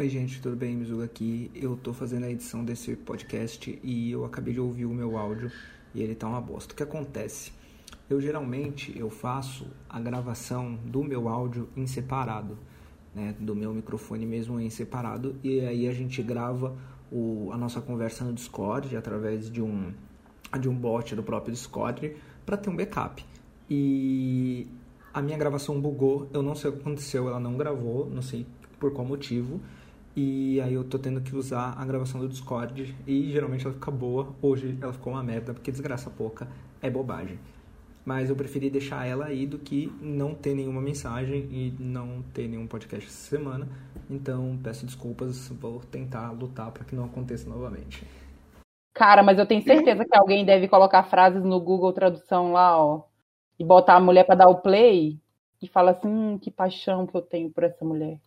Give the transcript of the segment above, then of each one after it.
Oi, gente, tudo bem? Mizuga aqui. Eu tô fazendo a edição desse podcast e eu acabei de ouvir o meu áudio e ele tá uma bosta. O que acontece? Eu geralmente eu faço a gravação do meu áudio em separado, né, do meu microfone mesmo em separado e aí a gente grava o, a nossa conversa no Discord através de um de um bot do próprio Discord para ter um backup. E a minha gravação bugou, eu não sei o que aconteceu, ela não gravou, não sei por qual motivo. E aí eu tô tendo que usar a gravação do Discord e geralmente ela fica boa. Hoje ela ficou uma merda, porque desgraça pouca é bobagem. Mas eu preferi deixar ela aí do que não ter nenhuma mensagem e não ter nenhum podcast essa semana. Então peço desculpas, vou tentar lutar para que não aconteça novamente. Cara, mas eu tenho certeza que alguém deve colocar frases no Google Tradução lá, ó, e botar a mulher para dar o play e fala assim, hum, que paixão que eu tenho por essa mulher.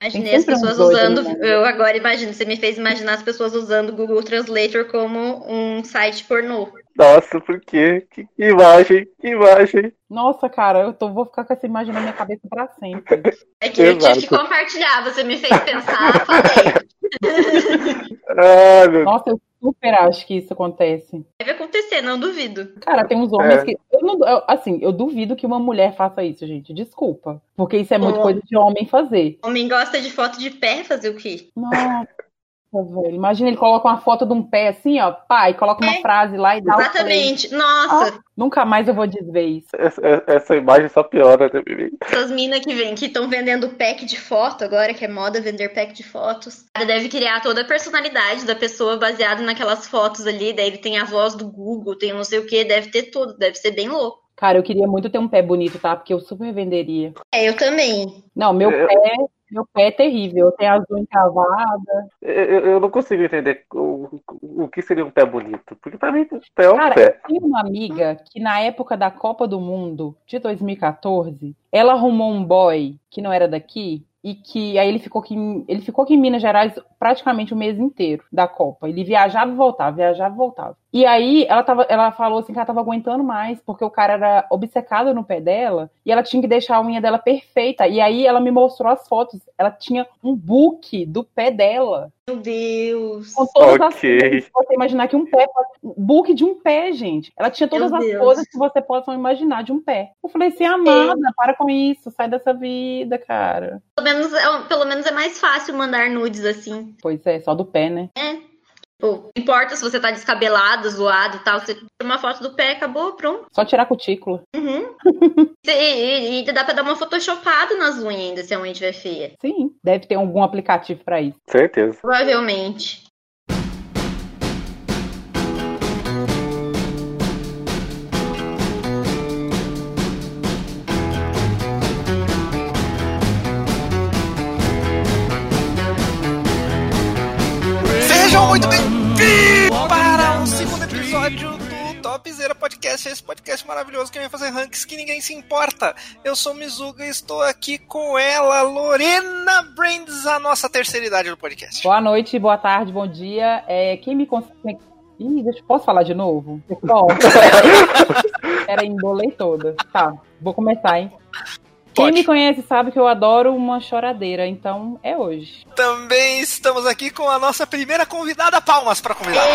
Imaginei as pessoas usando. Né? Eu agora imagino, você me fez imaginar as pessoas usando o Google Translator como um site pornô. Nossa, por quê? Que, que imagem, que imagem. Nossa, cara, eu tô, vou ficar com essa imagem na minha cabeça pra sempre. É que Exato. eu tive que compartilhar, você me fez pensar, falei. ah, Nossa, eu super acho que isso acontece. Deve acontecer, não duvido. Cara, tem uns homens é. que. Eu não, eu, assim, eu duvido que uma mulher faça isso, gente. Desculpa. Porque isso é muito coisa de homem fazer. Homem gosta de foto de pé fazer o quê? Nossa velho. Imagina ele coloca uma foto de um pé assim, ó, pai, coloca uma é, frase lá e dá Exatamente. Nossa. Ah, nunca mais eu vou desver isso. Essa, essa imagem só piora, né, Bibi? Essas minas que vêm, que estão vendendo pack de foto agora, que é moda vender pack de fotos. Cara deve criar toda a personalidade da pessoa baseada naquelas fotos ali. Daí ele tem a voz do Google, tem não sei o que, deve ter tudo, deve ser bem louco. Cara, eu queria muito ter um pé bonito, tá? Porque eu super venderia. É, eu também. Não, meu é, pé meu pé é terrível, tem as unhas cavadas. Eu, eu não consigo entender o, o que seria um pé bonito. Porque pra mim, pé é um Cara, pé. eu tinha uma amiga que na época da Copa do Mundo de 2014, ela arrumou um boy que não era daqui e que aí ele ficou aqui, ele ficou aqui em Minas Gerais praticamente o mês inteiro da Copa. Ele viajava e voltava, viajava e voltava. E aí ela, tava, ela falou assim que ela tava aguentando mais, porque o cara era obcecado no pé dela e ela tinha que deixar a unha dela perfeita. E aí ela me mostrou as fotos. Ela tinha um book do pé dela. Meu Deus. Com todas okay. as coisas. Você imaginar que um pé. Book de um pé, gente. Ela tinha todas Meu as Deus. coisas que você possa imaginar de um pé. Eu falei assim, amada, é. para com isso, sai dessa vida, cara. Pelo menos, é, pelo menos é mais fácil mandar nudes assim. Pois é, só do pé, né? É. Pô, não importa se você tá descabelado, zoado e tal, você tira uma foto do pé, acabou, pronto. Só tirar a cutícula. Uhum. e, e, e, dá pra dar uma photoshopada nas unhas ainda, se a unha estiver feia. Sim, deve ter algum aplicativo pra isso. Certeza. Provavelmente. Muito bem-vindos para o segundo episódio do Topzera Podcast, esse podcast maravilhoso que vem fazer ranks que ninguém se importa. Eu sou Mizuga e estou aqui com ela, Lorena Brands, a nossa terceira idade do podcast. Boa noite, boa tarde, bom dia. É, quem me consegue. Ih, deixa, posso falar de novo? Bom, era embolei toda. Tá, vou começar, hein? Quem me conhece sabe que eu adoro uma choradeira, então é hoje. Também estamos aqui com a nossa primeira convidada. Palmas para convidada.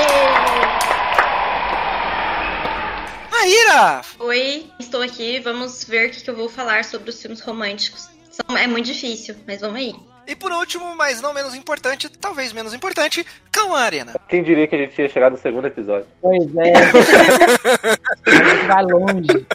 Maíra! Oi, estou aqui. Vamos ver o que eu vou falar sobre os filmes românticos. É muito difícil, mas vamos aí. E por último, mas não menos importante, talvez menos importante, Cão Arena. Quem diria que a gente ia chegar no segundo episódio? Pois é. a gente vai longe.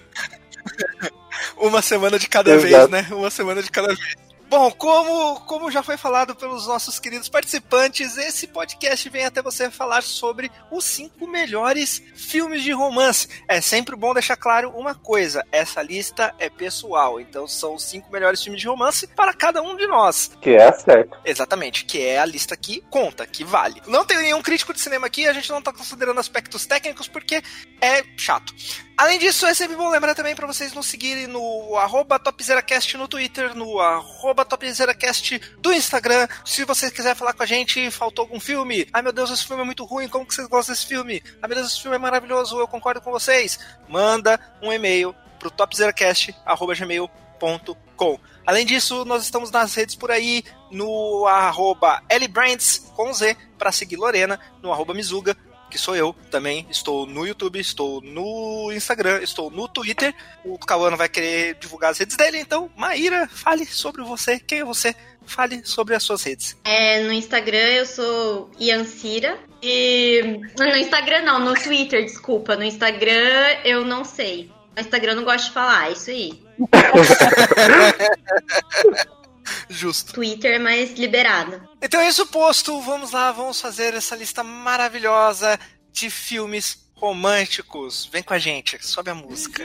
Uma semana de cada Exato. vez, né? Uma semana de cada vez. Bom, como, como já foi falado pelos nossos queridos participantes, esse podcast vem até você falar sobre os cinco melhores filmes de romance. É sempre bom deixar claro uma coisa: essa lista é pessoal, então são os cinco melhores filmes de romance para cada um de nós. Que é certo. Exatamente, que é a lista que conta, que vale. Não tem nenhum crítico de cinema aqui, a gente não está considerando aspectos técnicos porque é chato. Além disso, é sempre bom lembrar também para vocês nos seguirem no arroba TopzeraCast no Twitter, no arroba TopzeraCast do Instagram. Se você quiser falar com a gente, faltou algum filme, ai meu Deus, esse filme é muito ruim, como que vocês gostam desse filme? Ai meu Deus, esse filme é maravilhoso, eu concordo com vocês. Manda um e-mail pro topzeracast.gmail.com com. Além disso, nós estamos nas redes por aí, no arroba Brands, com Z, para seguir Lorena, no arroba Mizuga, que sou eu também. Estou no YouTube, estou no Instagram, estou no Twitter. O Cauano vai querer divulgar as redes dele, então, Maíra, fale sobre você. Quem é você? Fale sobre as suas redes. É, no Instagram eu sou Iancira. E. No Instagram não, no Twitter, desculpa. No Instagram eu não sei. No Instagram eu não gosto de falar, é isso aí. Justo. Twitter é mais liberado. Então, isso posto, vamos lá, vamos fazer essa lista maravilhosa de filmes românticos. Vem com a gente, sobe a música.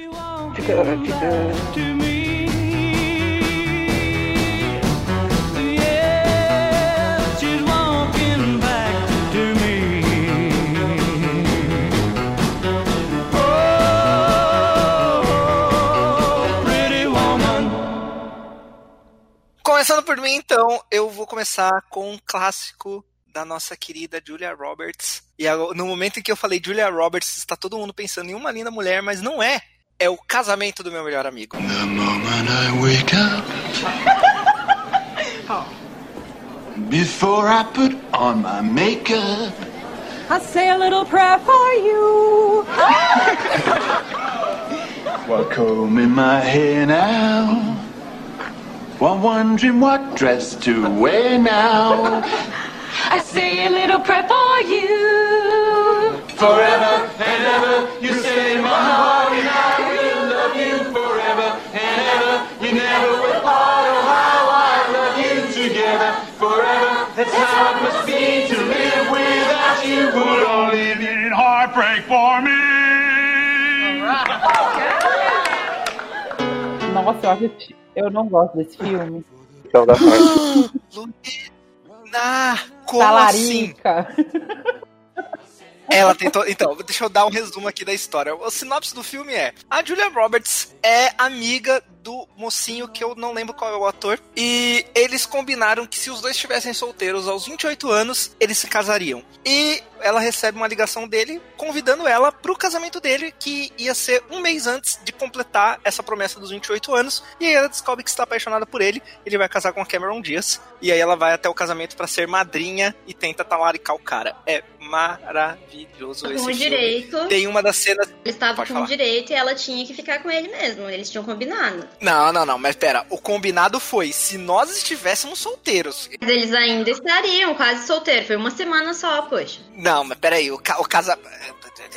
Começando por mim, então, eu vou começar com um clássico da nossa querida Julia Roberts. E no momento em que eu falei Julia Roberts, está todo mundo pensando em uma linda mulher, mas não é. É o casamento do meu melhor amigo. The moment I wake up, before I put on my makeup, I say a little prayer for you. While combing my hair now. While wondering what dress to wear now. I say a little prayer for you. Forever and ever, you stay in my heart, and I will love you forever and ever. You never will part, oh how I love you together forever. That's how it must be to live without you. Would only mean heartbreak for me. Nossa, eu acho Eu não gosto desse filme. Então dá parte. Luna! Como Talarica. assim? Ela tentou. Então, deixa eu dar um resumo aqui da história. O sinopse do filme é: a Julia Roberts é amiga do mocinho que eu não lembro qual é o ator. E eles combinaram que se os dois estivessem solteiros aos 28 anos, eles se casariam. E ela recebe uma ligação dele convidando ela pro casamento dele, que ia ser um mês antes de completar essa promessa dos 28 anos. E aí ela descobre que está apaixonada por ele. Ele vai casar com a Cameron Diaz. E aí ela vai até o casamento para ser madrinha e tenta talaricar o cara. É maravilhoso com esse direito. Tem uma das cenas. Ele estava com falar. direito e ela tinha que ficar com ele mesmo. Eles tinham combinado. Não, não, não, mas pera. O combinado foi se nós estivéssemos solteiros. Mas eles ainda estariam quase solteiros. Foi uma semana só, poxa. Não, mas peraí, o, ca o casa.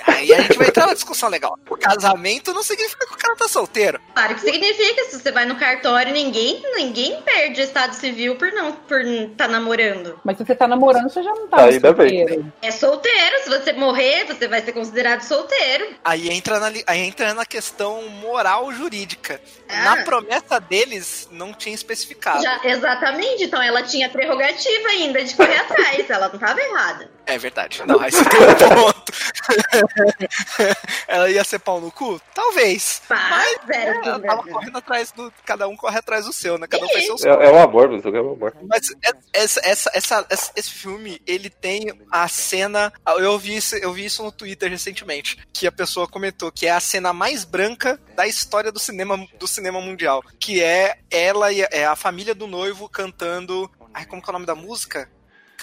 Aí a gente vai entrar numa discussão legal. O casamento não significa que o cara tá solteiro. Claro que significa. Se você vai no cartório, ninguém, ninguém perde o estado civil por não por tá namorando. Mas se você tá namorando, você já não tá Ainda solteiro. Bem. É solteiro. Se você morrer, você vai ser considerado solteiro. Aí entra na, aí entra na questão moral jurídica. Ah. Na promessa deles, não tinha especificado. Já, exatamente. Então ela tinha prerrogativa ainda de correr atrás. Ela não tava errada. É verdade. Não, aí você tem um ponto. ela ia ser pau no cu? Talvez. Mas, mas é, ela tava correndo atrás do. Cada um corre atrás do seu, né? Cada um faz seu é, é um amor, mas é um amor. Mas essa, essa, essa, essa, esse filme, ele tem a cena. Eu vi, isso, eu vi isso no Twitter recentemente. Que a pessoa comentou que é a cena mais branca da história do cinema, do cinema mundial. Que é ela e é a família do noivo cantando. Ai, como que é o nome da música?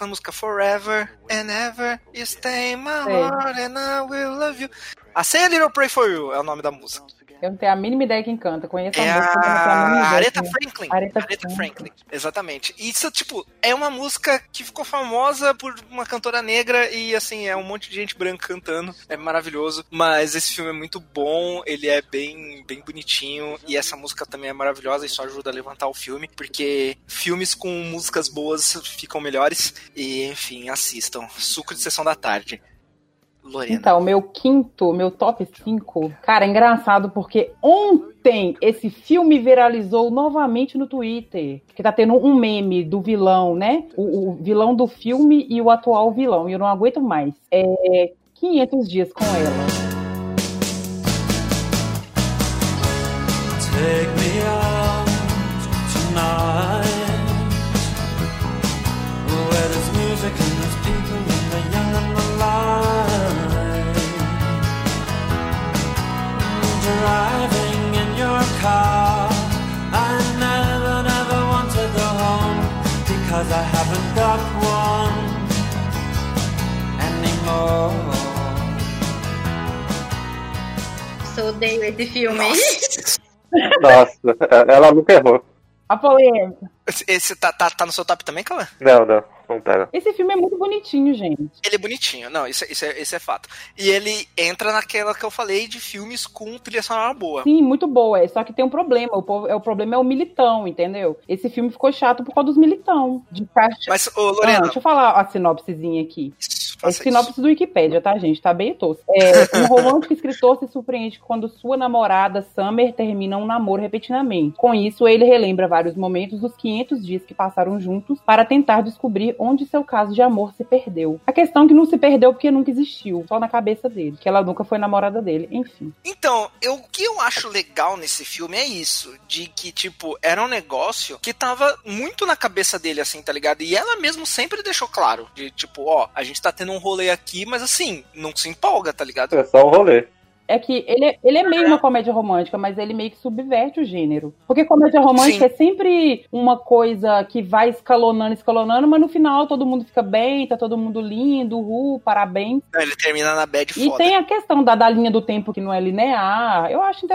Aquela música Forever and Ever You Stay in My Heart and I Will Love You. A Say a Little Pray For You é o nome da música. Eu não tenho a mínima ideia quem canta. Conheço é a música, a... Aretha Franklin. Aretha, Aretha Franklin. Exatamente. E isso, tipo, é uma música que ficou famosa por uma cantora negra e, assim, é um monte de gente branca cantando. É maravilhoso. Mas esse filme é muito bom, ele é bem, bem bonitinho e essa música também é maravilhosa e só ajuda a levantar o filme, porque filmes com músicas boas ficam melhores. E, enfim, assistam. Suco de Sessão da Tarde. Lorena. Então, meu quinto, meu top 5. Cara, é engraçado porque ontem esse filme viralizou novamente no Twitter. Que tá tendo um meme do vilão, né? O, o vilão do filme e o atual vilão. E eu não aguento mais. É 500 dias com ela. Take me out tonight. driving in your car. I never, never wanted a home because I haven't got one anymore. Nossa, odeio esse filme. Nossa, Nossa ela nunca errou. A polêmica. Esse, tá, tá, tá no seu top também, Calma? Não, não. Esse filme é muito bonitinho, gente. Ele é bonitinho, não, isso, é- isso, é, isso é fato. E ele entra naquela que eu falei de filmes com trilha sonora boa. Sim, muito boa. é, Só que tem um problema. O, povo- é, o problema é o militão, entendeu? Esse filme ficou chato por causa dos militão. De ficar... Mas, ô, Ah, Lorena, deixa eu falar a sinopsezinha aqui. isso, É sinopse isso. do Wikipédia, tá, gente? Tá bem tosco. É, um romântico escritor se surpreende quando sua namorada, Summer, termina um namoro repetidamente. Com isso, ele relembra vários momentos dos 500 dias que passaram juntos para tentar descobrir onde seu caso de amor se perdeu. A questão é que não se perdeu porque nunca existiu, só na cabeça dele, que ela nunca foi namorada dele. Enfim. Então, eu, o que eu acho legal nesse filme é isso, de que, tipo, era um negócio que tava muito na cabeça dele, assim, tá ligado? E ela mesmo sempre deixou claro, de tipo, ó, a gente tá tendo um rolê aqui, mas assim, não se empolga, tá ligado? É só um rolê. É que ele é, ele é meio uma comédia romântica, mas ele meio que subverte o gênero. Porque comédia romântica Sim. é sempre uma coisa que vai escalonando, escalonando, mas no final todo mundo fica bem, tá todo mundo lindo, uhul, parabéns. Ele termina na bad E foda. tem a questão da, da linha do tempo que não é linear. Eu acho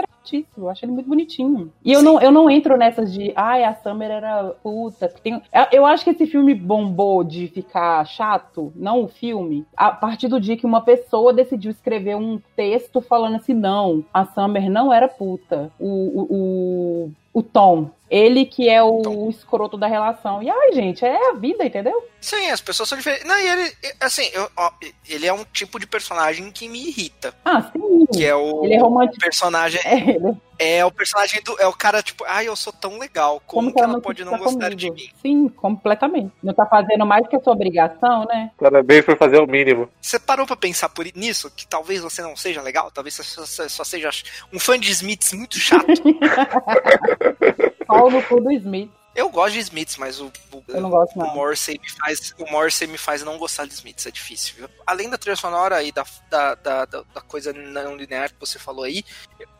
eu acho ele muito bonitinho. E eu Sim. não, eu não entro nessas de, ai, a Summer era puta. Tem... Eu- Eu acho que esse filme bombou de ficar chato, não o filme, a partir do dia que uma pessoa decidiu escrever um texto falando assim: não, a Summer não era puta. O, o, o, o Tom. Ele que é o, Tom. escroto da relação. E ai, gente, é a vida, entendeu? Sim, as pessoas são diferentes. Não, e ele, assim, eu- ó, ele é um tipo de personagem que me irrita. Ah, sim. Que é o Ele é romântico. personagem. É, ele- É o personagem do. É o cara, tipo, ai, eu sou tão legal. Como, que ela pode não tá gostar comigo? de mim? Sim, completamente. Não tá fazendo mais que a sua obrigação, né? Parabéns por fazer o mínimo. Você parou pra pensar por nisso? Que talvez você não seja legal? Talvez você só- só seja um fã de Smiths muito chato? Pau no cu do Smith. Eu gosto de Smiths, mas o, o, gosto, o. Morrissey me faz. O Morrissey me faz não gostar de Smiths, é difícil, viu? Além da trilha sonora e da, da, da, da- coisa não linear que você falou aí,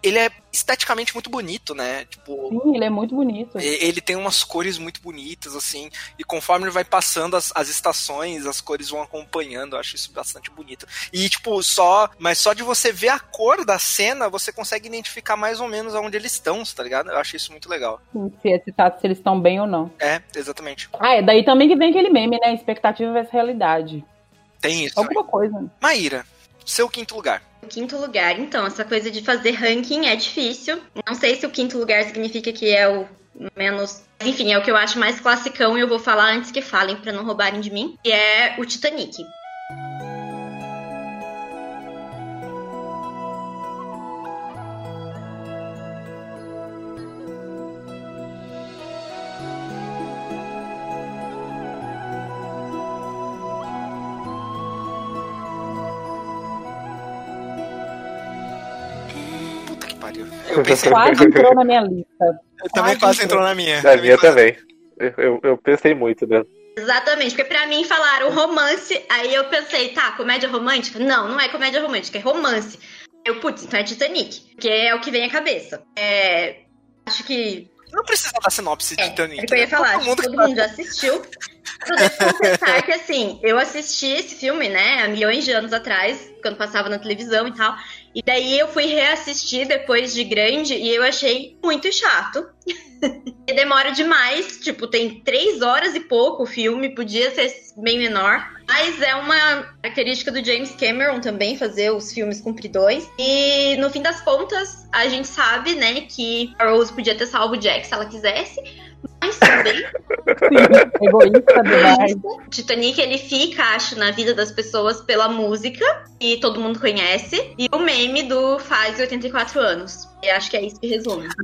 ele é esteticamente muito bonito, né? Tipo. Sim, ele é muito bonito. Ele tem umas cores muito bonitas, assim, e conforme ele vai passando as, as estações, as cores vão acompanhando, eu acho isso bastante bonito. E, tipo, só. Mas só de você ver a cor da cena, você consegue identificar mais ou menos aonde eles estão, tá ligado? Eu acho isso muito legal. Se, é citado, se eles estão bem ou não. É, exatamente. Ah, é daí também que vem aquele meme, né? Expectativa versus realidade. Tem isso. também. Alguma coisa. Maíra, seu quinto lugar. O quinto lugar, então, essa coisa de fazer ranking é difícil. Não sei se o quinto lugar significa que é o menos. Enfim, é o que eu acho mais classicão e eu vou falar antes que falem pra não roubarem de mim. Que é o Titanic. Quase entrou na minha lista. Eu também quase entrou na minha. A minha quase- também. Eu, eu, eu pensei muito, né? Exatamente, porque pra mim falaram romance, aí eu pensei, tá, comédia romântica? Não, não é comédia romântica, é romance. Eu, putz, então é Titanic, que é o que vem à cabeça. É, acho que Não precisa da sinopse de É, Titanic. é que eu ia né? falar, Todo acho mundo todo mundo já assistiu. Eu devo confessar que, assim, eu assisti esse filme, né, há milhões de anos atrás, quando passava na televisão e tal. E daí eu fui reassistir depois de grande e eu achei muito chato. Demora demais, tipo, tem três horas e pouco o filme, podia ser bem menor. Mas é uma característica do James Cameron também fazer os filmes compridões. E no fim das contas, a gente sabe, né, que a Rose podia ter salvo o Jack se ela quisesse. Mas também Sim, egoísta demais. Titanic ele fica, acho, na vida das pessoas pela música, que todo mundo conhece, e o meme do faz 84 anos. E acho que é isso que resume.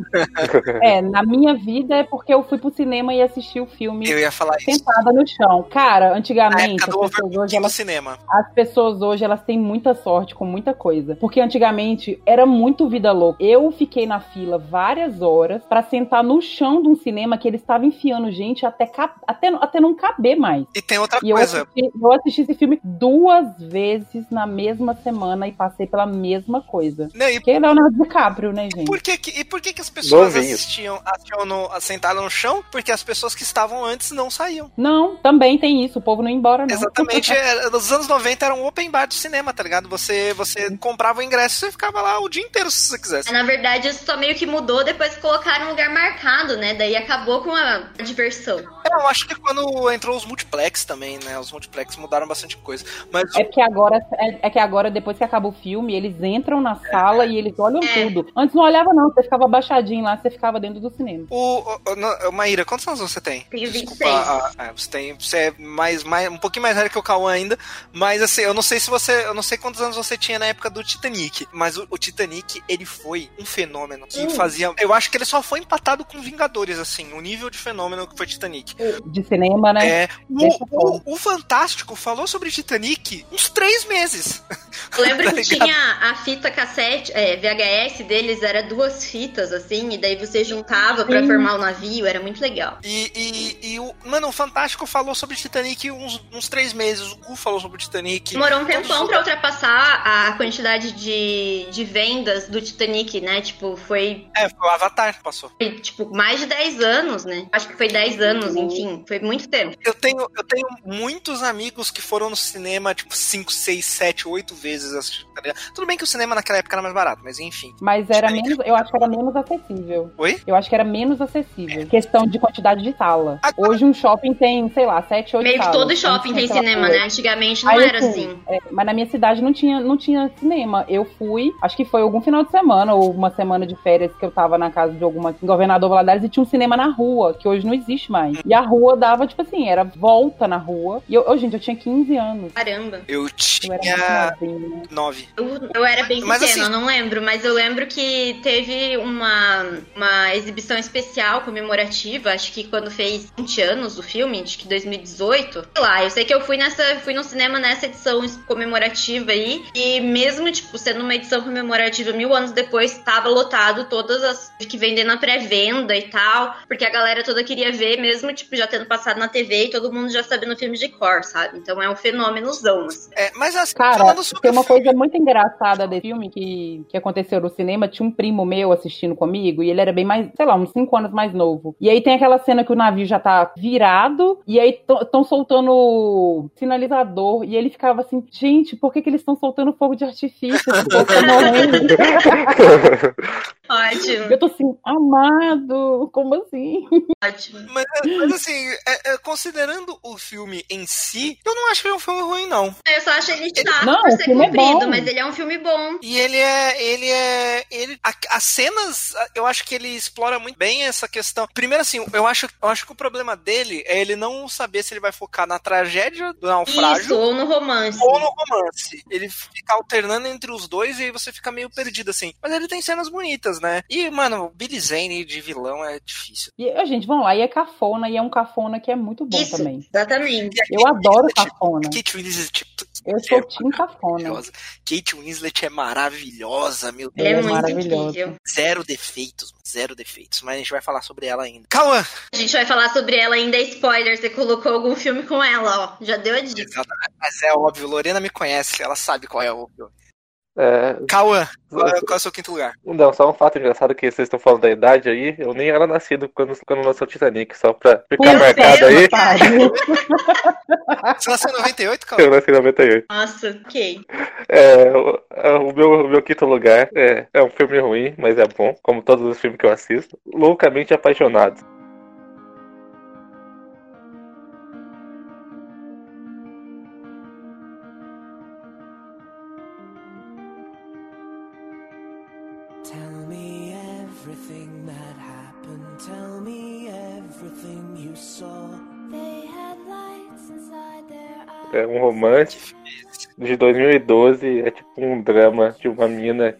É, na minha vida é porque eu fui pro cinema e assisti o filme Eu ia falar isso. sentada no chão. Cara, antigamente as pessoas hoje elas cinema. As pessoas hoje, elas têm muita sorte com muita coisa. Porque antigamente era muito vida louca. Eu fiquei na fila várias horas pra sentar no chão de um cinema que eles tava enfiando gente até, até, até não caber mais. E tem outra E eu coisa. assisti, eu assisti esse filme duas vezes na mesma semana e passei pela mesma coisa. Não, e Que é Leonardo DiCaprio, né, gente? por que, que- e por que, que as pessoas assistiam, assistiam no, sentadas no chão? Porque as pessoas que estavam antes não saíam. Não, também tem isso. O povo não ia embora, não. Exatamente. é, Nos anos 90 era um open bar do cinema, tá ligado? Você, você comprava o ingresso e você ficava lá o dia inteiro se você quisesse. Na verdade, isso só meio que mudou depois que colocaram um lugar marcado, né? Daí acabou com a diversão. É, eu acho que quando entrou os multiplex também, né? Os multiplex mudaram bastante coisa. Mas É porque agora, é, é que agora, depois que acaba o filme, eles entram na sala e eles olham É. tudo. Antes não olhava, não. Você ficava abaixadinho lá, você ficava dentro do cinema. o, o, o- Maíra, quantos anos você tem? Tenho Desculpa, 26. ah, ah, você tem. Você é mais, mais, um pouquinho mais velho que o Cauã ainda. Mas assim, eu não sei se você. Eu não sei quantos anos você tinha na época do Titanic. Mas o, o Titanic, ele foi um fenômeno que Hum. fazia. Eu acho que ele só foi empatado com Vingadores, assim, o nível de fenômeno que foi Titanic. De cinema, né? É, o, o, o Fantástico falou sobre Titanic uns três meses. Eu lembro Tá que tinha a fita cassete, é, VHS deles, era duas fitas, assim, e daí você juntava pra Sim. formar o navio, era muito legal. E, e, e o. Mano, o Fantástico falou sobre Titanic uns, uns três meses. O Gu falou sobre Titanic. Demorou um tempão pra ultrapassar a quantidade de, de vendas do Titanic, né? Tipo, foi, É, foi o Avatar que passou. foi, tipo, mais de 10 anos, né? Acho que foi 10 anos, enfim, foi muito tempo. Eu tenho, eu tenho muitos amigos que foram no cinema, tipo, 5, 6, 7, 8 vezes assistir, tá ligado? Tudo bem que o cinema naquela época era mais barato, mas enfim. Mas era menos, eu acho que era menos acessível. Oi? Eu acho que era menos acessível. Questão de quantidade de sala. Agora- Hoje um shopping tem, sei lá, sete, oito Meio que salas. todo shopping tem cinema, né? Antigamente não Aí, era assim, assim. é, mas na minha cidade não tinha, não tinha cinema. Eu fui, acho que foi algum final de semana ou uma semana de férias que eu tava na casa de alguma governador Valadares e tinha um cinema na rua, que hoje não existe mais. E a rua dava, tipo assim, era volta na rua. E eu, eu, gente, eu tinha 15 anos. Caramba. Eu Eu era tinha muito novinha. 9. Eu, eu era bem Mas, pequena, assim- eu não lembro, mas eu lembro que teve uma, uma exibição especial comemorativa, acho que quando fez 20 anos do filme, acho que 2018. Sei lá, eu sei que eu fui nessa, fui no cinema nessa edição comemorativa aí, e mesmo, tipo, sendo uma edição comemorativa mil anos depois, tava lotado todas as que vendem na pré-venda e tal, porque a galera toda queria ver, mesmo, tipo, já tendo passado na TV e todo mundo já sabendo o filme de cor, sabe? Então é um fenômenozão, assim. É, mas assim, Cara, tem uma filme, coisa muito engraçada desse filme que, que aconteceu no cinema. Tinha um primo meu assistindo comigo e ele era bem mais, sei lá, uns 5 anos mais novo. E aí tem aquela cena que o navio já tá virado e aí estão soltando sinalizador. E ele ficava assim: gente, por que, que eles estão soltando fogo de artifício? Ótimo, Eu tô assim, amado, como assim? ótimo. Mas, mas assim, é- é, considerando o filme em si, eu não acho que ele é um filme ruim, não. Eu só acho ele chato Não, por ser filme é comprido, bom. mas ele é um filme bom. E ele é. Ele é. Ele, a- as cenas, eu acho que ele explora muito bem essa questão. Primeiro, assim, eu acho, eu acho que o problema dele é ele não saber se ele vai focar na tragédia do naufrágio. Isso, ou no romance. Ou no romance. Ele fica alternando entre os dois e aí você fica meio perdido, assim. Mas ele tem cenas bonitas, né? E, mano, o Billy Zane de vilão é difícil. E, a gente, vamos lá, e é cafona, e é um cafona que é muito bom Isso, também. exatamente. Eu adoro cafona. Kate Winslet. Eu sou Tim Cafona. Kate Winslet é maravilhosa, meu é, Ela é muito maravilhosa. incrível. Zero defeitos, zero defeitos. Mas a gente vai falar sobre ela ainda. Cauã! A gente vai falar sobre ela ainda, é spoiler. Você colocou algum filme com ela, ó. Já deu a dica. Mas é óbvio, Lorena me conhece, ela sabe qual é o filme. É, Cauã, qual, é- qual é o seu quinto lugar? não, só um fato engraçado que vocês estão falando da idade aí. Eu nem era nascido quando, quando lançou Titanic, só pra ficar marcado aí. Você nasceu em 98, Cauã? Eu nasci em 98. Nossa, ok. É, o, é, o meu, o meu quinto lugar é, é um filme ruim, mas é bom, como todos os filmes que eu assisto. Loucamente apaixonado. É um romance de 2012. É tipo um drama de uma mina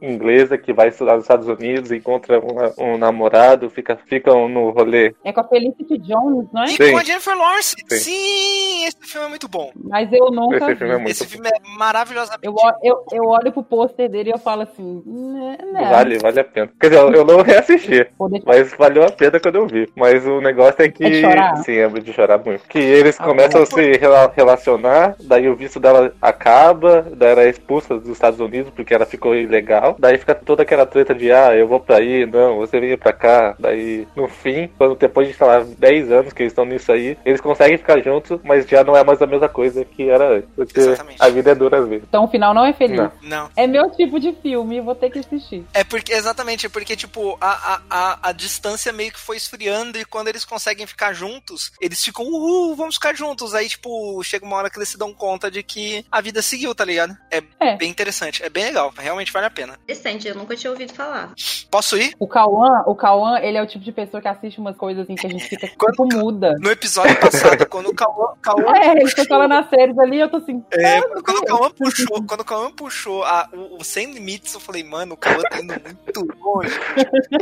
inglesa que vai estudar nos Estados Unidos, encontra uma- um namorado, fica, ficam no rolê. É com a Felicity Jones, não é? E Sim. com a Jennifer Lawrence. Sim. Sim, esse filme é muito bom. Mas eu nunca Esse filme é muito Esse bom. filme é maravilhosamente Eu, eu, eu olho pro pôster dele e eu falo assim, né, né. Vale, vale a pena. Quer dizer, eu- eu não reassisti. Mas valeu a pena quando eu vi. Mas o negócio é que. É de chorar? Sim, é de chorar muito. Que eles Ah, começam a se rela- relacionar, daí o visto dela acaba, daí ela é expulsa dos Estados Unidos porque ela ficou ilegal. Daí fica toda aquela treta de, ah, eu vou pra aí, não, você vem pra cá. Daí, no fim, quando depois de, sei lá, 10 anos que eles estão nisso aí, eles conseguem ficar juntos, mas já não é mais a mesma coisa que era antes. Porque Exatamente. a vida é dura às vezes. Então o final não é feliz. Não. Não. É meu tipo de filme, vou ter que assistir. É porque, exatamente, é porque, tipo, a, a, a, a distância meio que foi esfriando e quando eles conseguem ficar juntos, eles ficam, uhul, vamos ficar juntos. Aí, tipo, chega uma hora que eles se dão conta de que a vida seguiu, tá ligado? É, É. bem interessante, é bem legal, realmente vale a pena. Interessante, eu nunca tinha ouvido falar. Posso ir? O Cauã, o Cauã, ele é o tipo de pessoa que assiste umas coisas assim que a gente fica tipo muda. No episódio passado, quando o Cauã. Cauã É, ele foi falando as séries ali, eu tô assim. É, ah, quando o Cauã puxou, quando o Cauã puxou a, o, o Sem Limites, eu falei, mano, o Cauã tá indo muito longe.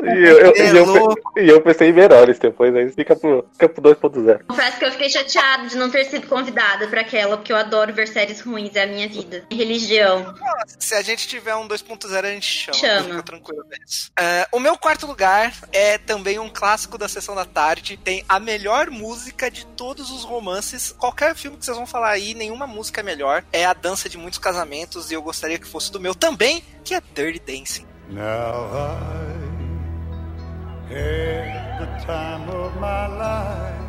E eu, eu- É e eu, e eu pensei em melhores depois, aí fica pro, fica pro 2.0. Confesso que eu fiquei chateada de não ter sido convidada pra aquela, porque eu adoro ver séries ruins, é a minha vida. Religião. Se a gente tiver um 2.0, a gente chama. Chama. Fica tranquilo desse. É, o meu quarto lugar é também um clássico da sessão da tarde. Tem a melhor música de todos os romances. Qualquer filme que vocês vão falar aí, nenhuma música é melhor. É a dança de muitos casamentos e eu gostaria que fosse do meu também, que é Dirty Dancing. Now I had the time of my life.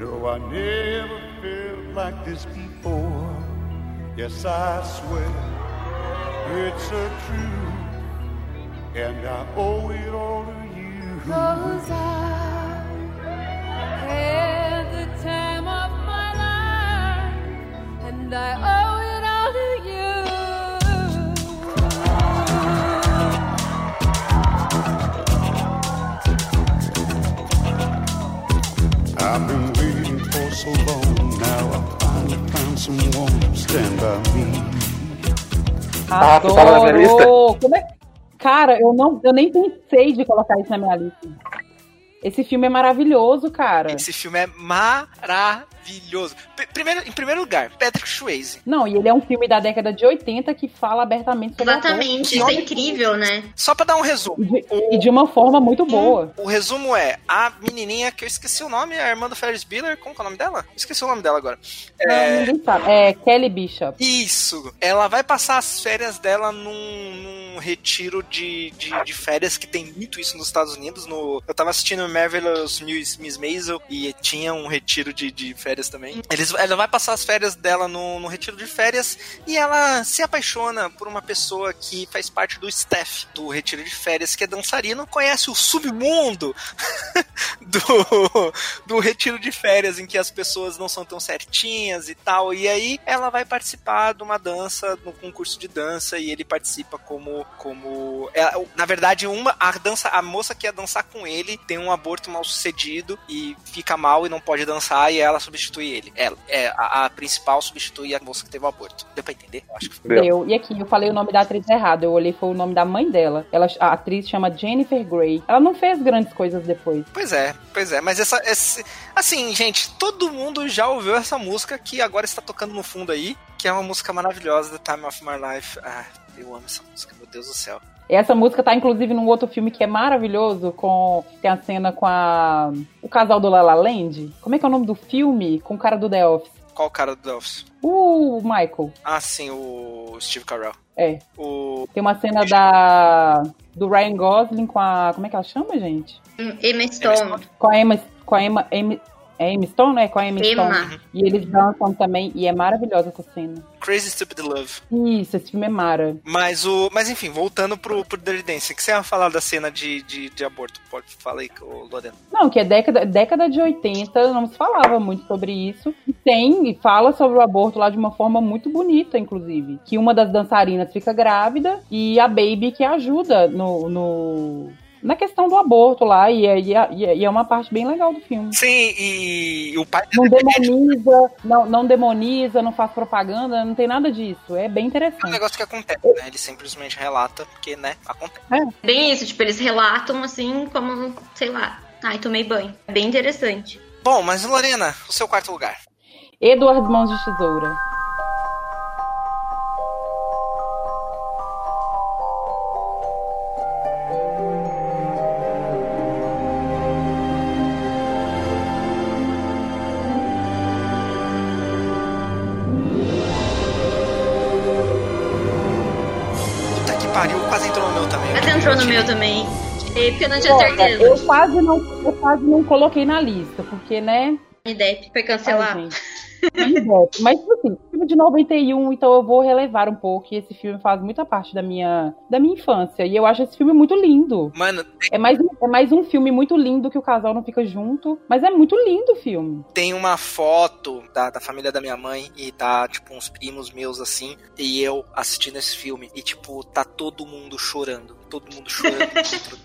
No, I never felt like this before. Yes, I swear it's a truth, and I owe it all to you. Cause I had the time of my life, and I owe it all to you. I've been waiting for so long. Now I finally found someone to stand by me. Ah, você tava na minha lista? Adoro! Como é... Cara, eu, não, eu nem pensei de colocar isso na minha lista. Esse filme é maravilhoso, cara. Esse filme é maravilhoso. P- primeiro, em primeiro lugar, Patrick Swayze. Não, e ele é um filme da década de 80 que fala abertamente sobre Exatamente, isso é incrível, né? Só pra dar um resumo. E de, e de uma forma muito boa. O resumo é a menininha que eu esqueci o nome, a irmã do Ferris Bueller. Como que é o nome dela? Esqueci o nome dela agora. Não, ninguém sabe. É Kelly Bishop. Isso. Ela vai passar as férias dela num, num retiro de, de, de férias que tem muito isso nos Estados Unidos. No, eu tava assistindo Marvelous Miss, Miss Maisel e tinha um retiro de, de férias também. Eles, ela vai passar as férias dela no, no retiro de férias e ela se apaixona por uma pessoa que faz parte do staff do retiro de férias, que é dançarino, conhece o submundo do, do retiro de férias em que as pessoas não são tão certinhas e tal. E aí ela vai participar de uma dança, no concurso de dança, e ele participa como. como é, na verdade, uma a dança, a moça que ia dançar com ele tem um aborto mal sucedido e fica mal e não pode dançar, e ela substitui ele. Ela, é, a, a principal substitui a moça que teve o aborto. Deu pra entender? Acho que Deu. Deu. E aqui, eu falei o nome da atriz errado. Eu olhei, foi o nome da mãe dela. Ela, a atriz chama Jennifer Grey. Ela não fez grandes coisas depois. Pois é, pois é, mas essa, esse, assim, gente, todo mundo já ouviu essa música que agora está tocando no fundo aí, que é uma música maravilhosa, The Time of My Life. Ah, eu amo essa música, meu Deus do céu. Essa música tá inclusive num outro filme que é maravilhoso, com tem a cena com a o casal do La La Land. Como é que é o nome do filme? Com o cara do The Office. Qual o cara do The Office? O Michael. Ah, sim, o Steve Carell. É. O Tem uma cena da do Ryan Gosling com a como é que ela chama, gente? Emma Stone. Com a Emma com a Emma, Emma é Emma Stone, né? Com a Emma, Stone. Emma. E eles dançam também e é maravilhosa essa cena. Crazy Stupid Love. Isso, esse filme é mara. Mas o. Mas enfim, voltando pro, pro Dirty Dancing, o que você ia falar da cena de, de, de aborto? Pode falar aí, Lorena. Não, que é década, década de 80, não se falava muito sobre isso. E tem, e fala sobre o aborto lá de uma forma muito bonita, inclusive. Que uma das dançarinas fica grávida e a Baby que ajuda no. no na questão do aborto lá, e é, e, é, e é uma parte bem legal do filme. Sim, e o pai Não demoniza, não, não demoniza, não faz propaganda, não tem nada disso. É bem é um interessante. negócio que acontece, né? Ele simplesmente relata, porque, né, acontece. Bem isso, tipo, eles relatam assim como, sei lá, ai, tomei banho. É bem interessante. Bom, mas Lorena, o seu quarto lugar. Edward Mãos de Tesoura. Quase entrou no meu também. Mas entrou no meu também. E porque eu não tinha Olha, certeza. eu quase não, eu quase não coloquei na lista, porque, né? Depp foi cancelar. Ai, Depp. Mas, tipo assim, filme de 91, então eu vou relevar um pouco. E esse filme faz muita parte da minha, da minha infância. E eu acho esse filme muito lindo. Mano, É mais, um- é mais um filme muito lindo que o casal não fica junto. Mas é muito lindo o filme. tem uma foto da, da família da minha mãe e tá, tipo, uns primos meus assim, e eu assistindo esse filme. E, tipo, tá todo mundo chorando. Todo mundo chorando dentro.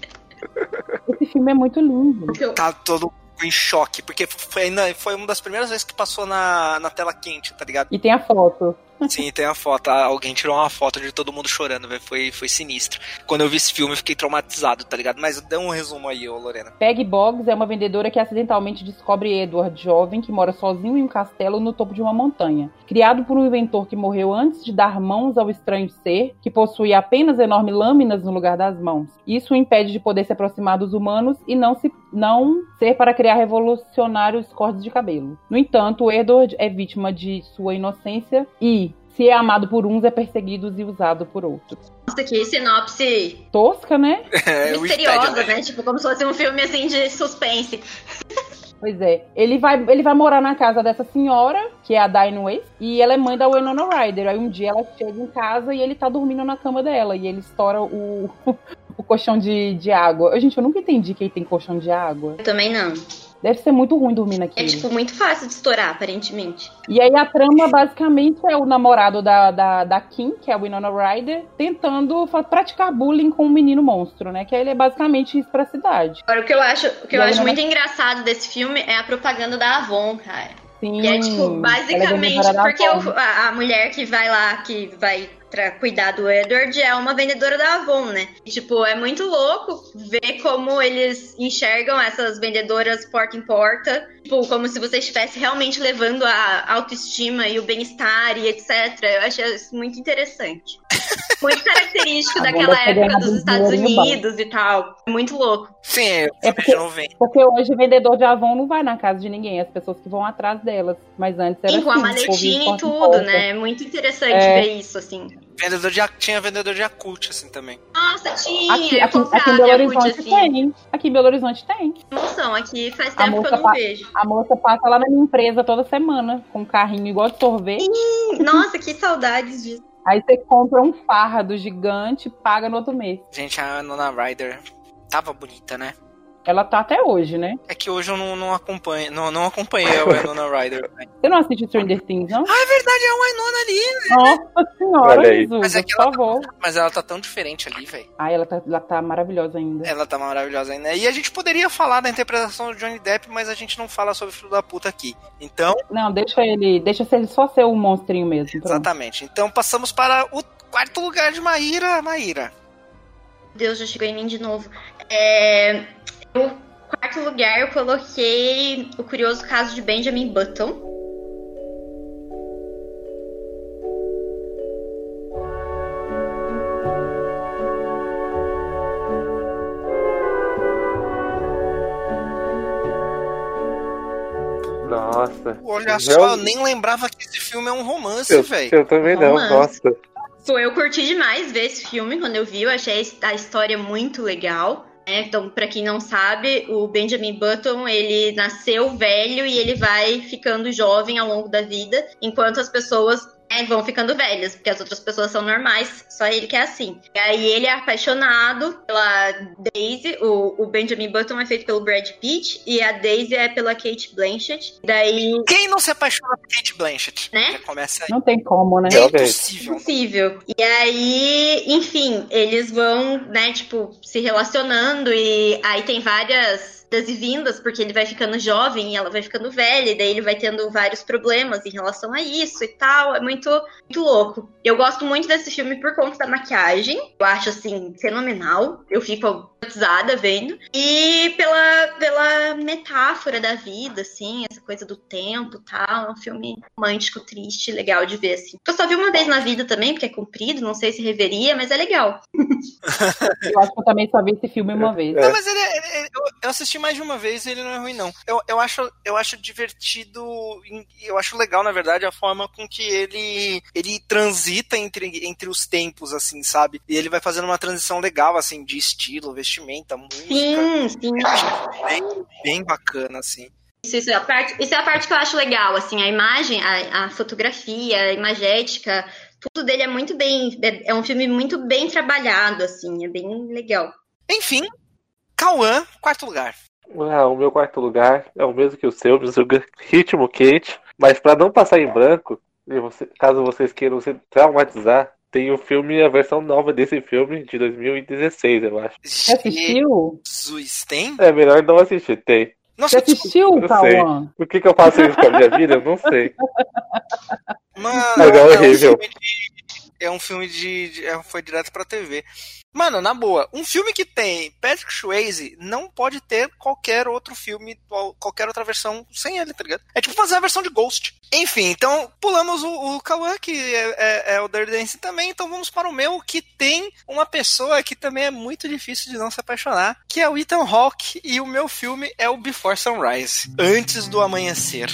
Esse filme é muito lindo. tá todo mundo em choque, porque foi, foi uma das primeiras vezes que passou na, na tela quente, tá ligado? E tem a foto. Sim, tem a foto. Ah, Alguém tirou uma foto de todo mundo chorando, velho. Foi, foi sinistro. Quando eu vi esse filme, eu fiquei traumatizado, tá ligado? Mas dê um resumo aí, ô Lorena. Peggy Boggs é uma vendedora que acidentalmente descobre Edward jovem que mora sozinho em um castelo no topo de uma montanha. Criado por um inventor que morreu antes de dar mãos ao estranho ser, que possui apenas enormes lâminas no lugar das mãos. Isso o impede de poder se aproximar dos humanos e não, se, não ser para criar revolucionários cortes de cabelo. No entanto, Edward é vítima de sua inocência e, se é amado por uns, é perseguido e usado por outros. Nossa, que sinopse Tosca, né? É, misteriosa, Wikipedia, né? Tipo, como se fosse um filme assim de suspense. Pois é. Ele vai, ele vai morar na casa dessa senhora, que é a Diane Weiss, e ela é mãe da Winona Ryder. Aí um dia ela chega em casa e ele tá dormindo na cama dela. E ele estoura o, o colchão de, de água. Eu, Gente, eu nunca entendi que ele tem colchão de água. Eu também não. Deve ser muito ruim dormir É, naquele. tipo, muito fácil de estourar, aparentemente. E aí a trama basicamente é o namorado da, da, da Kim, que é a Winona Ryder, tentando praticar bullying com um menino monstro, né? Que ele é basicamente isso pra cidade. Agora, o que eu acho, o que eu E acho muito engraçado desse filme é a propaganda da Avon, cara. Sim, Que é, tipo, é basicamente, da porque o- a, a mulher que vai lá, que vai pra cuidar do Edward, é uma vendedora da Avon, né? E, tipo, é muito louco ver como eles enxergam essas vendedoras porta em porta. Tipo, como se você estivesse realmente levando a autoestima e o bem-estar e etc. Eu acho isso muito interessante. Muito característico A daquela banda época dos Estados. Unidos e tal. Muito louco. Sim, é, É porque- de 90. Porque hoje vendedor de Avon não vai na casa de ninguém, as pessoas que vão atrás delas. Mas antes era Sim, com a assim, ia maletinha e tudo, né? É muito interessante É. ver isso, assim. Vendedor de, tinha vendedor de Yakult, assim, também. Nossa, tinha! Aqui, aqui, aqui em Belo Horizonte assim. tem. Aqui em Belo Horizonte tem. Emoção, aqui faz A tempo que moça eu não vejo. A moça passa lá na minha empresa toda semana, com um carrinho igual de sorvete. Nossa, que saudades disso. Aí você compra um fardo gigante e paga no outro mês. Gente, a Nona Ryder tava bonita, né? Ela tá até hoje, né? É que hoje eu não, não acompanho, não, não acompanhei a Winona Ryder. velho. Você não assiste Stranger Things, não? Ah, é verdade, é a Winona ali. Nossa senhora, Olha aí. Jesus, Mas é por que ela- favor. Mas ela tá tão diferente ali, velho. Ai, ela tá, ela tá maravilhosa ainda. Ela tá maravilhosa ainda. E a gente poderia falar da interpretação do Johnny Depp, mas a gente não fala sobre o filho da puta aqui. Então, Não, deixa ele. Deixa ele só ser o monstrinho mesmo. Pronto. exatamente. Então passamos para o quarto lugar de Maíra. Maíra. Deus, já chegou em mim de novo. É... No quarto lugar, eu coloquei o curioso caso de Benjamin Button. Nossa. Olha só, eu nem lembrava que esse filme é um romance, velho. eu também não, Romance. nossa. Pô, eu curti demais ver esse filme quando eu vi, eu achei a história muito legal. Né? Então, pra quem não sabe, o Benjamin Button, ele nasceu velho e ele vai ficando jovem ao longo da vida, enquanto as pessoas né, vão ficando velhas, porque as outras pessoas são normais, só ele que é assim. E aí ele é apaixonado pela Daisy, o, o Benjamin Button é feito pelo Brad Pitt e a Daisy é pela Kate Blanchett. Daí, Quem não se apaixona por Kate Blanchett? Né? Já começa aí. Não tem como, né? É impossível. Impossível. E aí, enfim, eles vão, né, tipo, se relacionando e aí tem várias idas e vindas, porque ele vai ficando jovem e ela vai ficando velha, e daí ele vai tendo vários problemas em relação a isso e tal. É muito, muito louco. Eu gosto muito desse filme por conta da maquiagem. Eu acho, assim, fenomenal. Eu fico hipnotizada vendo. E pela, pela metáfora da vida, assim, essa coisa do tempo e tal. É um filme romântico, triste, legal de ver, assim. Eu só vi uma vez na vida também, porque é comprido, não sei se reveria, mas é legal. Eu acho que eu também só vi esse filme uma vez. Não, mas ele, é- ele- eu assisti mais de uma vez ele não é ruim, não. Eu, eu, acho, eu acho divertido, eu acho legal, na verdade, a forma com que ele, ele transita entre, entre os tempos, assim, sabe? E ele vai fazendo uma transição legal, assim, de estilo, vestimenta, música. Sim, sim. Eu acho bem, bem bacana, assim. Isso, isso, é a parte, isso é a parte que eu acho legal, assim, a imagem, a, a fotografia, a imagética, tudo dele é muito bem, é, é um filme muito bem trabalhado, assim, é bem legal. Enfim, Cauã, quarto lugar. Ah, o meu quarto lugar é o mesmo que o seu, Mizuga, Ritmo Kate. Mas pra não passar em branco, e você- caso vocês queiram se traumatizar, tem o filme, a versão nova desse filme de 2016, eu acho. Você assistiu? Jesus, tem? É melhor não assistir, tem. Você Nossa, desculpa, assistiu, Eu Cauã? Por que, que eu faço isso com a minha vida? Eu não sei. mano, Mas é horrível. filme de. É um filme de. de- é- foi direto pra TV. Mano, na boa, um filme que tem Patrick Swayze não pode ter qualquer outro filme, qualquer outra versão sem ele, tá ligado? É tipo fazer a versão de Ghost. Enfim, então pulamos o, o Kawan, que é, é, é o Dirty Dancing também, então vamos para o meu, que tem uma pessoa que também é muito difícil de não se apaixonar, que é o Ethan Hawke, e o meu filme é o Before Sunrise, Antes do Amanhecer.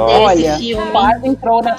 Olha, quase entrou na.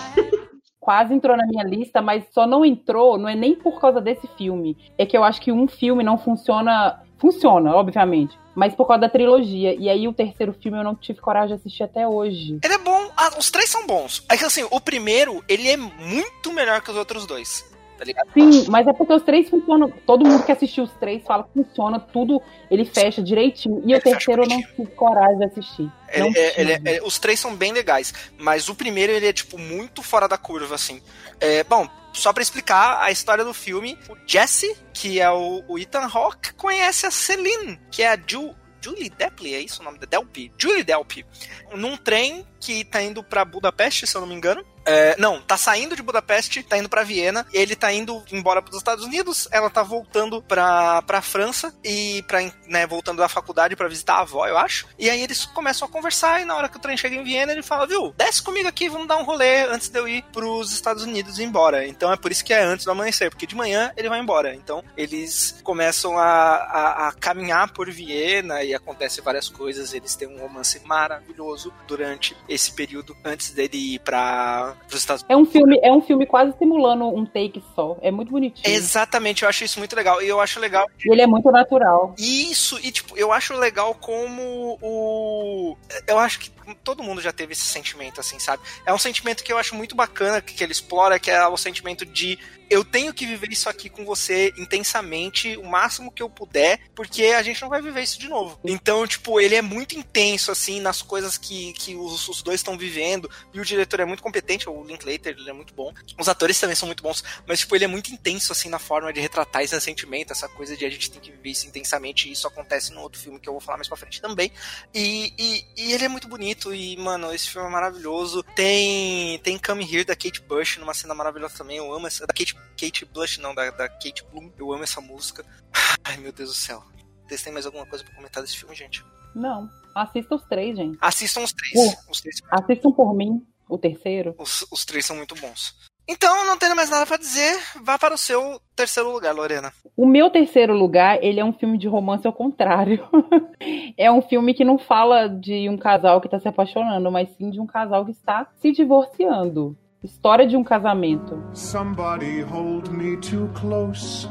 Quase entrou na minha lista, mas só não entrou, não é nem por causa desse filme. É que eu acho que um filme não funciona. Funciona, obviamente. Mas por causa da trilogia. E aí o terceiro filme eu não tive coragem de assistir até hoje. Ele é bom, ah, os três são bons. É que assim, o primeiro, ele é muito melhor que os outros dois. Tá ligado? Sim, mas é porque os três funcionam. Todo mundo que assistiu os três fala que funciona, tudo ele fecha direitinho. E Ele o terceiro eu não tive coragem de assistir. Ele, é- ele é- é- os três são bem legais, mas o primeiro ele é tipo muito fora da curva, assim. É, bom, só pra explicar a história do filme, o Jesse, que é o, o Ethan Hawke, conhece a Celine, que é a Ju, Julie Delpy, é isso o nome da Delpy? Julie Delpy. Num trem que tá indo pra Budapeste, se eu não me engano. É, não, tá saindo de Budapeste, tá indo pra Viena, ele tá indo embora pros Estados Unidos, ela tá voltando pra, pra França e pra, né, voltando da faculdade pra visitar a avó, eu acho. E aí eles começam a conversar e na hora que o trem chega em Viena, ele fala, viu, desce comigo aqui, vamos dar um rolê antes de eu ir pros Estados Unidos e ir embora. Então é por isso que é antes do amanhecer, porque de manhã ele vai embora. Então eles começam a, a, a caminhar por Viena e acontece várias coisas, eles têm um romance maravilhoso durante esse período antes dele ir para os Estados É um filme, é um filme quase simulando um take só. É muito bonitinho. Exatamente, eu acho isso muito legal. E eu acho legal E ele é muito natural. isso, e tipo, eu acho legal como o. Eu acho que todo mundo já teve esse sentimento, assim, sabe? É um sentimento que eu acho muito bacana que ele explora, que é o sentimento de eu tenho que viver isso aqui com você intensamente, o máximo que eu puder, porque a gente não vai viver isso de novo. Então, tipo, ele é muito intenso, assim, nas coisas que, que os, os dois estão vivendo, e o diretor é muito competente, o Linklater, ele é muito bom. Os atores também são muito bons, mas, tipo, ele é muito intenso, assim, na forma de retratar esse sentimento, essa coisa de a gente tem que viver isso intensamente, e isso acontece no outro filme que eu vou falar mais pra frente também. E, e, e ele é muito bonito, e, mano, esse filme é maravilhoso. Tem, tem Come Here da Kate Bush numa cena maravilhosa também, eu amo essa. Da Kate, Kate Bush, não, da, da Kate Bloom, eu amo essa música. Ai, meu Deus do céu. Vocês têm mais alguma coisa pra comentar desse filme, gente? Não. Assista os três, gente. Assistam os três. Uh. Os três, Assistam por mim, o terceiro. os, os três são muito bons. Então, não tendo mais nada pra dizer, vá para o seu terceiro lugar, Lorena. O meu terceiro lugar, ele é um filme de romance ao contrário. é um filme que não fala de um casal que está se apaixonando, mas sim de um casal que está se divorciando. História de um casamento. Somebody hold me too close.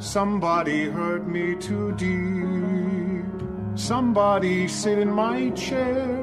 Somebody hurt me too deep. Somebody sit in my chair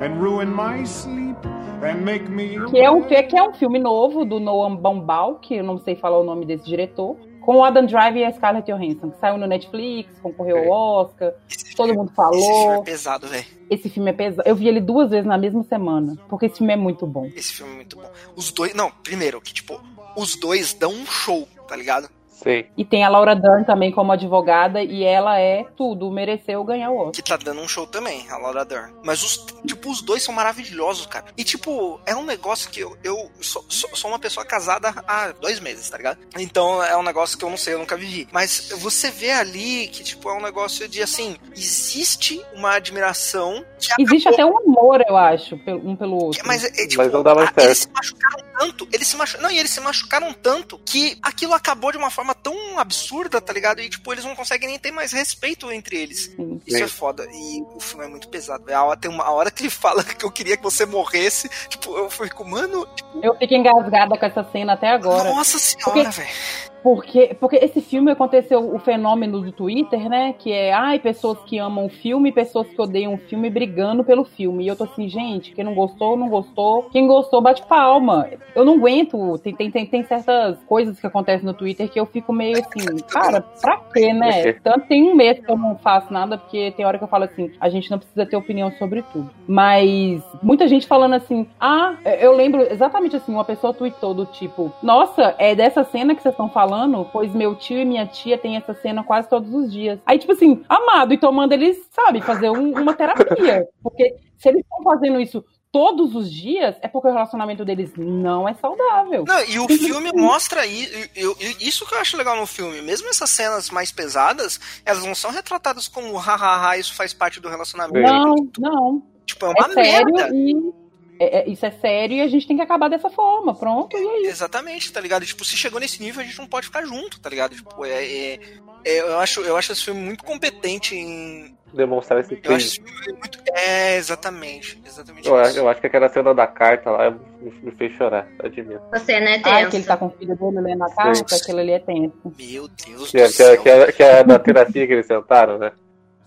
and ruin my sleep and make me. Que é um, que é um filme novo do Noam Baumbach, que eu não sei falar o nome desse diretor, com o Adam Driver e a Scarlett Johansson, que saiu no Netflix, concorreu ao Oscar, Esse todo filme- mundo Esse filme é falou. pesado, velho. Esse filme é pesado. Eu vi ele duas vezes na mesma semana, porque esse filme é muito bom. Esse filme é muito bom. Os dois. Não, primeiro, que tipo, os dois dão um show, tá ligado? Sim. E tem a Laura Dern também como advogada, e ela é tudo, mereceu ganhar o Oscar. Que tá dando um show também, a Laura Dern. Mas os, tipo, os dois são maravilhosos, cara. E tipo, é um negócio que eu, eu sou, sou- sou uma pessoa casada há dois meses, tá ligado? Então é um negócio que eu não sei, eu nunca vivi. Mas você vê ali que, tipo, é um negócio de assim, existe uma admiração que Existe acabou- até um amor, eu acho, um pelo outro. Mas, é, é, tipo, Mas não dá mais a- eles certo. se machucaram tanto, eles se machu... Não, e eles se machucaram tanto que aquilo acabou de uma forma tão absurda, tá ligado? E, tipo, eles não conseguem nem ter mais respeito entre eles. Sim. Isso é foda. E o filme é muito pesado. A hora, tem uma a hora que ele fala que eu queria que você morresse, tipo, eu fico, mano, Eu fico engasgada com essa cena até agora. nossa senhora, velho. Porque, porque esse filme aconteceu o fenômeno do Twitter, né? Que é, ai, pessoas que amam o filme, pessoas que odeiam o filme brigando pelo filme. E eu tô assim, gente, quem não gostou, não gostou. Quem gostou, bate palma. Eu não aguento. Tem, tem, tem, tem certas coisas que acontecem no Twitter que eu fico meio assim, cara, pra quê, né? Tanto tem um mês que eu não faço nada, porque tem hora que eu falo assim, a gente não precisa ter opinião sobre tudo. Mas muita gente falando assim, ah, eu lembro exatamente assim, uma pessoa tweetou do tipo, nossa, é dessa cena que vocês estão falando, pois meu tio e minha tia têm essa cena quase todos os dias. Aí, tipo assim, amado, e tomando eles, sabe, fazer um- uma terapia. Porque se eles estão fazendo isso todos os dias, é porque o relacionamento deles não é saudável. Não, e o filme mostra isso que eu acho legal no filme. Mesmo essas cenas mais pesadas, elas não são retratadas como hahaha, isso faz parte do relacionamento. Não, não. Tipo, é uma É sério merda. e. é- é- isso é sério e a gente tem que acabar dessa forma. Pronto, e é. Exatamente, tá ligado? Tipo, se chegou nesse nível, a gente não pode ficar junto, tá ligado? Tipo, é, é- é- eu, acho, eu acho esse filme muito competente em. Demonstrar esse Eu acho crime. esse filme muito. É, exatamente. Exatamente Eu, isso. eu acho que aquela cena da carta lá me, me fez chorar, admito. Você, né, tenso. que ele tá com o filho dele lendo a carta, aquilo ali é tenso. Meu Deus Que, é- do que, é- céu. que, é- que é da terapia que eles sentaram, né?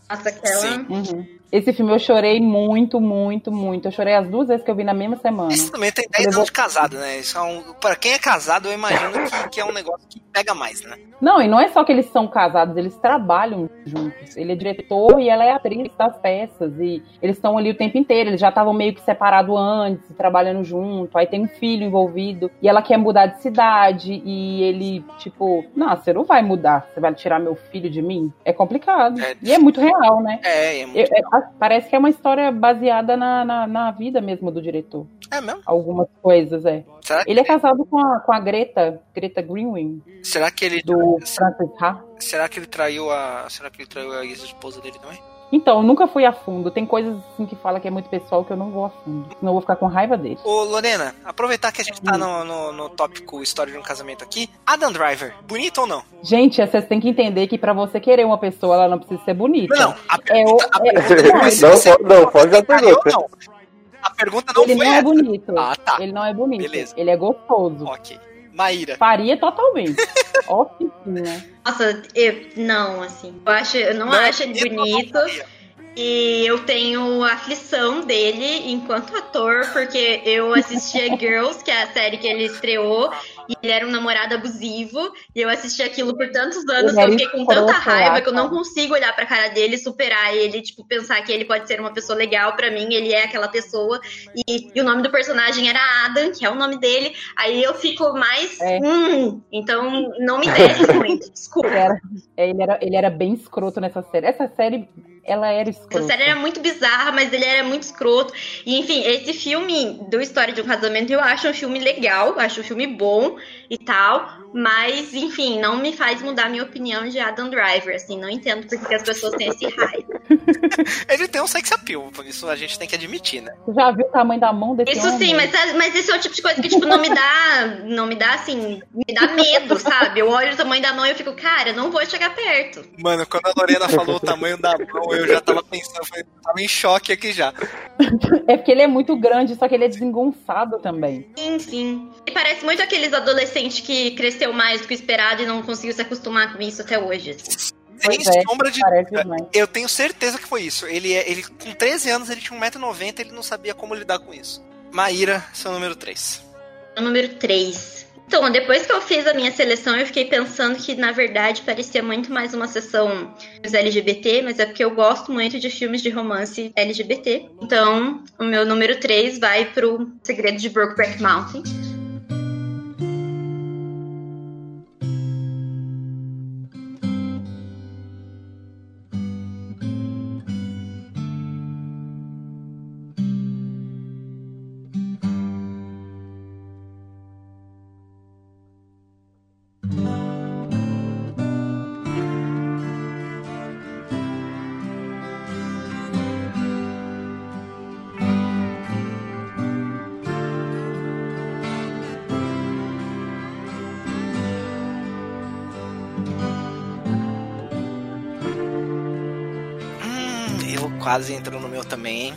Nossa, aquela. Sim. Uhum. Esse filme eu chorei muito, muito, muito. Eu chorei as duas vezes que eu vi na mesma semana. Esse também tem 10 Levou- anos de casado, né? Isso é um, pra quem é casado, eu imagino que, que é um negócio que pega mais, né? Não, e não é só que eles são casados, eles trabalham juntos. Ele é diretor e ela é atriz das peças. E eles estão ali o tempo inteiro. Eles já estavam meio que separados antes, trabalhando junto. Aí tem um filho envolvido. E ela quer mudar de cidade. E ele, tipo, não, você não vai mudar. Você vai tirar meu filho de mim? É complicado. É. E é muito real, né? É, é muito. Eu- é- parece que é uma história baseada na, na, na vida mesmo do diretor. É mesmo? Algumas coisas, é. Será, Ele é casado com a, com a Greta, Greta Greenwing, será que ele. do Francis Ha. Será que ele traiu a. Será que ele traiu a ex-esposa dele também? Então, eu nunca fui a fundo. Tem coisas assim que fala que é muito pessoal que eu não vou a fundo. Senão eu vou ficar com raiva dele. Ô, Lorena, aproveitar que a gente tá Hum. no, no, no tópico história de um casamento aqui. Adam Driver, bonito ou não? Gente, vocês têm que entender que pra você querer uma pessoa, ela não precisa ser bonita. Não, a É o, pergunta, a é- pergunta não é se Não, você não, pode ou pergunta. não. A pergunta não ele foi não é essa. bonito. Ah, tá. Ele não é bonito. Beleza. Ele é gostoso. Ok. Maíra. Faria totalmente. Né? Nossa, eu não, assim. Eu acho, eu não, acho ele bonito. E eu tenho a aflição dele enquanto ator, porque eu assistia Girls, que é a série que ele estreou, e ele era um namorado abusivo, e eu assisti aquilo por tantos anos que eu fiquei com tanta raiva que eu não consigo olhar pra cara dele e superar ele, tipo, pensar que ele pode ser uma pessoa legal pra mim, ele é aquela pessoa, e, e o nome do personagem era Adam, que é o nome dele, aí eu fico mais. É. Hum, então não me desce muito, desculpa. Ele era, é, ele, era, ele era bem escroto nessa série. Essa série, ela era escrota. Essa série era muito bizarra, mas ele era muito escroto. E, enfim, esse filme do História de um Casamento eu acho um filme legal, acho um filme bom e tal. Mas, enfim, não me faz mudar minha opinião de Adam Driver. Assim, não entendo porque que as pessoas têm esse raio. Ele tem um sex appeal, por isso a gente tem que admitir, né? Você já viu o tamanho da mão desse Isso homem? sim, mas, mas esse é o tipo de coisa que, tipo, não me dá. Não me dá assim. Me dá medo, sabe? Eu olho o tamanho da mão e eu fico, cara, não vou chegar perto. Mano, quando a Lorena falou o tamanho da mão, eu já tava pensando, eu tava em choque aqui já. É porque ele é muito grande, só que ele é desengonçado também. Enfim. E parece muito aqueles adolescentes que cresceu mais do que o esperado e não conseguiu se acostumar com isso até hoje. assim. Sem é, sombra de dúvida. Eu tenho certeza que foi isso. Ele, é- ele com 13 anos, ele tinha 1,90m, ele não sabia como lidar com isso. Maíra, seu número 3. O número 3. Então, depois que eu fiz a minha seleção, eu fiquei pensando que, na verdade, parecia muito mais uma sessão dos LGBT, mas é porque eu gosto muito de filmes de romance LGBT. Então, o meu número 3 vai pro Segredo de Brokeback Mountain. Quase entro no meu também,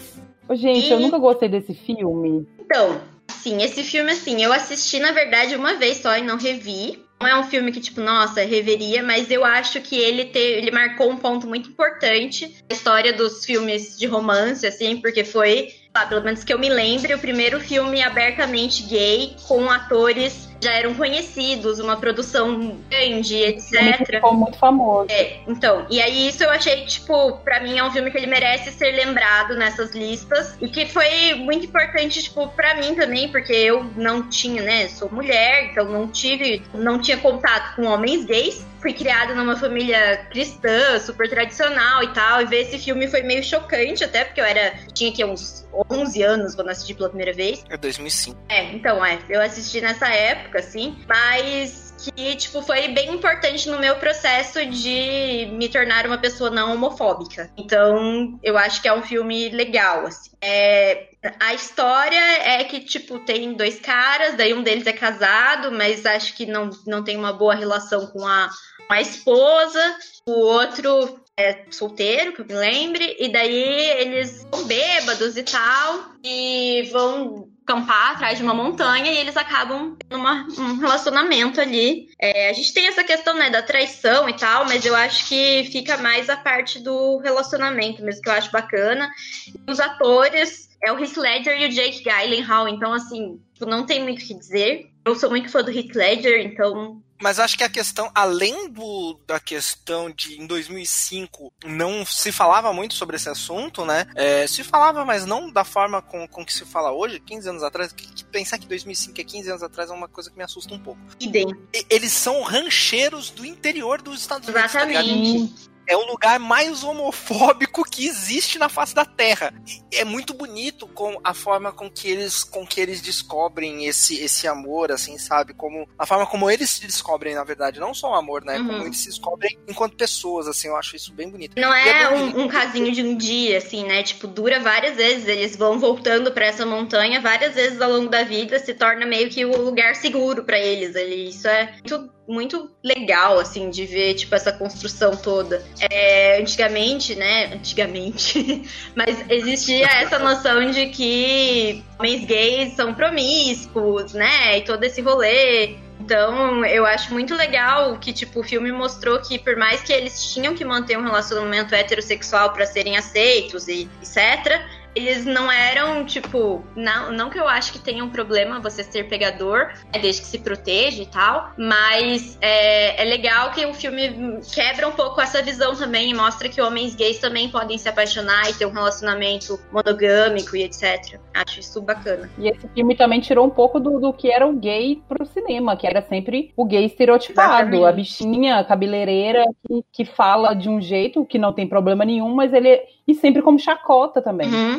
gente, eu E- nunca gostei desse filme. Então, sim, esse filme, assim, eu assisti, na verdade, uma vez só e não revi. Não é um filme que, tipo, nossa, reveria, mas eu acho que ele, te, ele marcou um ponto muito importante na história dos filmes de romance, assim, porque foi, ah, pelo menos que eu me lembre, o primeiro filme abertamente gay, com atores já eram conhecidos, uma produção grande, etc. ficou muito famoso. É, então, e aí isso eu achei, tipo, pra mim é um filme que ele merece ser lembrado nessas listas. E que foi muito importante, tipo, pra mim também, porque eu não tinha, né, sou mulher, então não tive, não tinha contato com homens gays. Fui criada numa família cristã, super tradicional e tal, e ver esse filme foi meio chocante, até porque eu era, tinha aqui uns 11 anos quando assisti pela primeira vez. É 2005. É, então, é, eu assisti nessa época, assim, mas que, tipo, foi bem importante no meu processo de me tornar uma pessoa não homofóbica. Então, eu acho que é um filme legal, assim. É, a história é que, tipo, tem dois caras, daí um deles é casado, mas acho que não, não tem uma boa relação com a, com a esposa. O outro é solteiro, que eu me lembre, e daí eles vão bêbados e tal, e vão acampar atrás de uma montanha e eles acabam num um relacionamento ali. É, a gente tem essa questão, né, da traição e tal, mas eu acho que fica mais a parte do relacionamento mesmo, que eu acho bacana. E os atores é o Heath Ledger e o Jake Gyllenhaal, então, assim, tipo, não tem muito o que dizer. Eu sou muito fã do Heath Ledger, então Mas acho que a questão, além do, da questão de em 2005 não se falava muito sobre esse assunto, né? É, se falava, mas não da forma com, com que se fala hoje, 15 anos atrás. Que, que pensar que 2005 é 15 anos atrás é uma coisa que me assusta um pouco. idem. E- eles são rancheiros do interior dos Estados Unidos. tá ligado? Exatamente. É o lugar mais homofóbico que existe na face da Terra. E é muito bonito com a forma com que eles com que eles descobrem esse esse amor, assim, sabe? Como a forma como eles se descobrem, na verdade, não só o amor, né? Uhum. Como eles se descobrem enquanto pessoas, assim, eu acho isso bem bonito. Não E é bonito. um, um casinho de um dia, assim, né? Tipo, dura várias vezes. Eles vão voltando pra essa montanha várias vezes ao longo da vida, se torna meio que o lugar seguro pra eles ali. Isso é muito, muito legal, assim, de ver, tipo, essa construção toda. É, antigamente, né? Antigamente. Mas existia essa noção de que homens gays são promíscuos, né? E todo esse rolê. Então, eu acho muito legal que, tipo, o filme mostrou que, por mais que eles tinham que manter um relacionamento heterossexual para serem aceitos e etc., eles não eram, tipo, não, não que eu acho que tenha um problema você ser pegador, né, desde que se proteja e tal, mas é, é legal que o filme quebra um pouco essa visão também e mostra que homens gays também podem se apaixonar e ter um relacionamento monogâmico e etc. Acho isso bacana. E esse filme também tirou um pouco do, do que era o gay pro cinema, que era sempre o gay estereotipado, a bichinha cabeleireira que, que fala de um jeito que não tem problema nenhum, mas ele e sempre como chacota também. Uhum.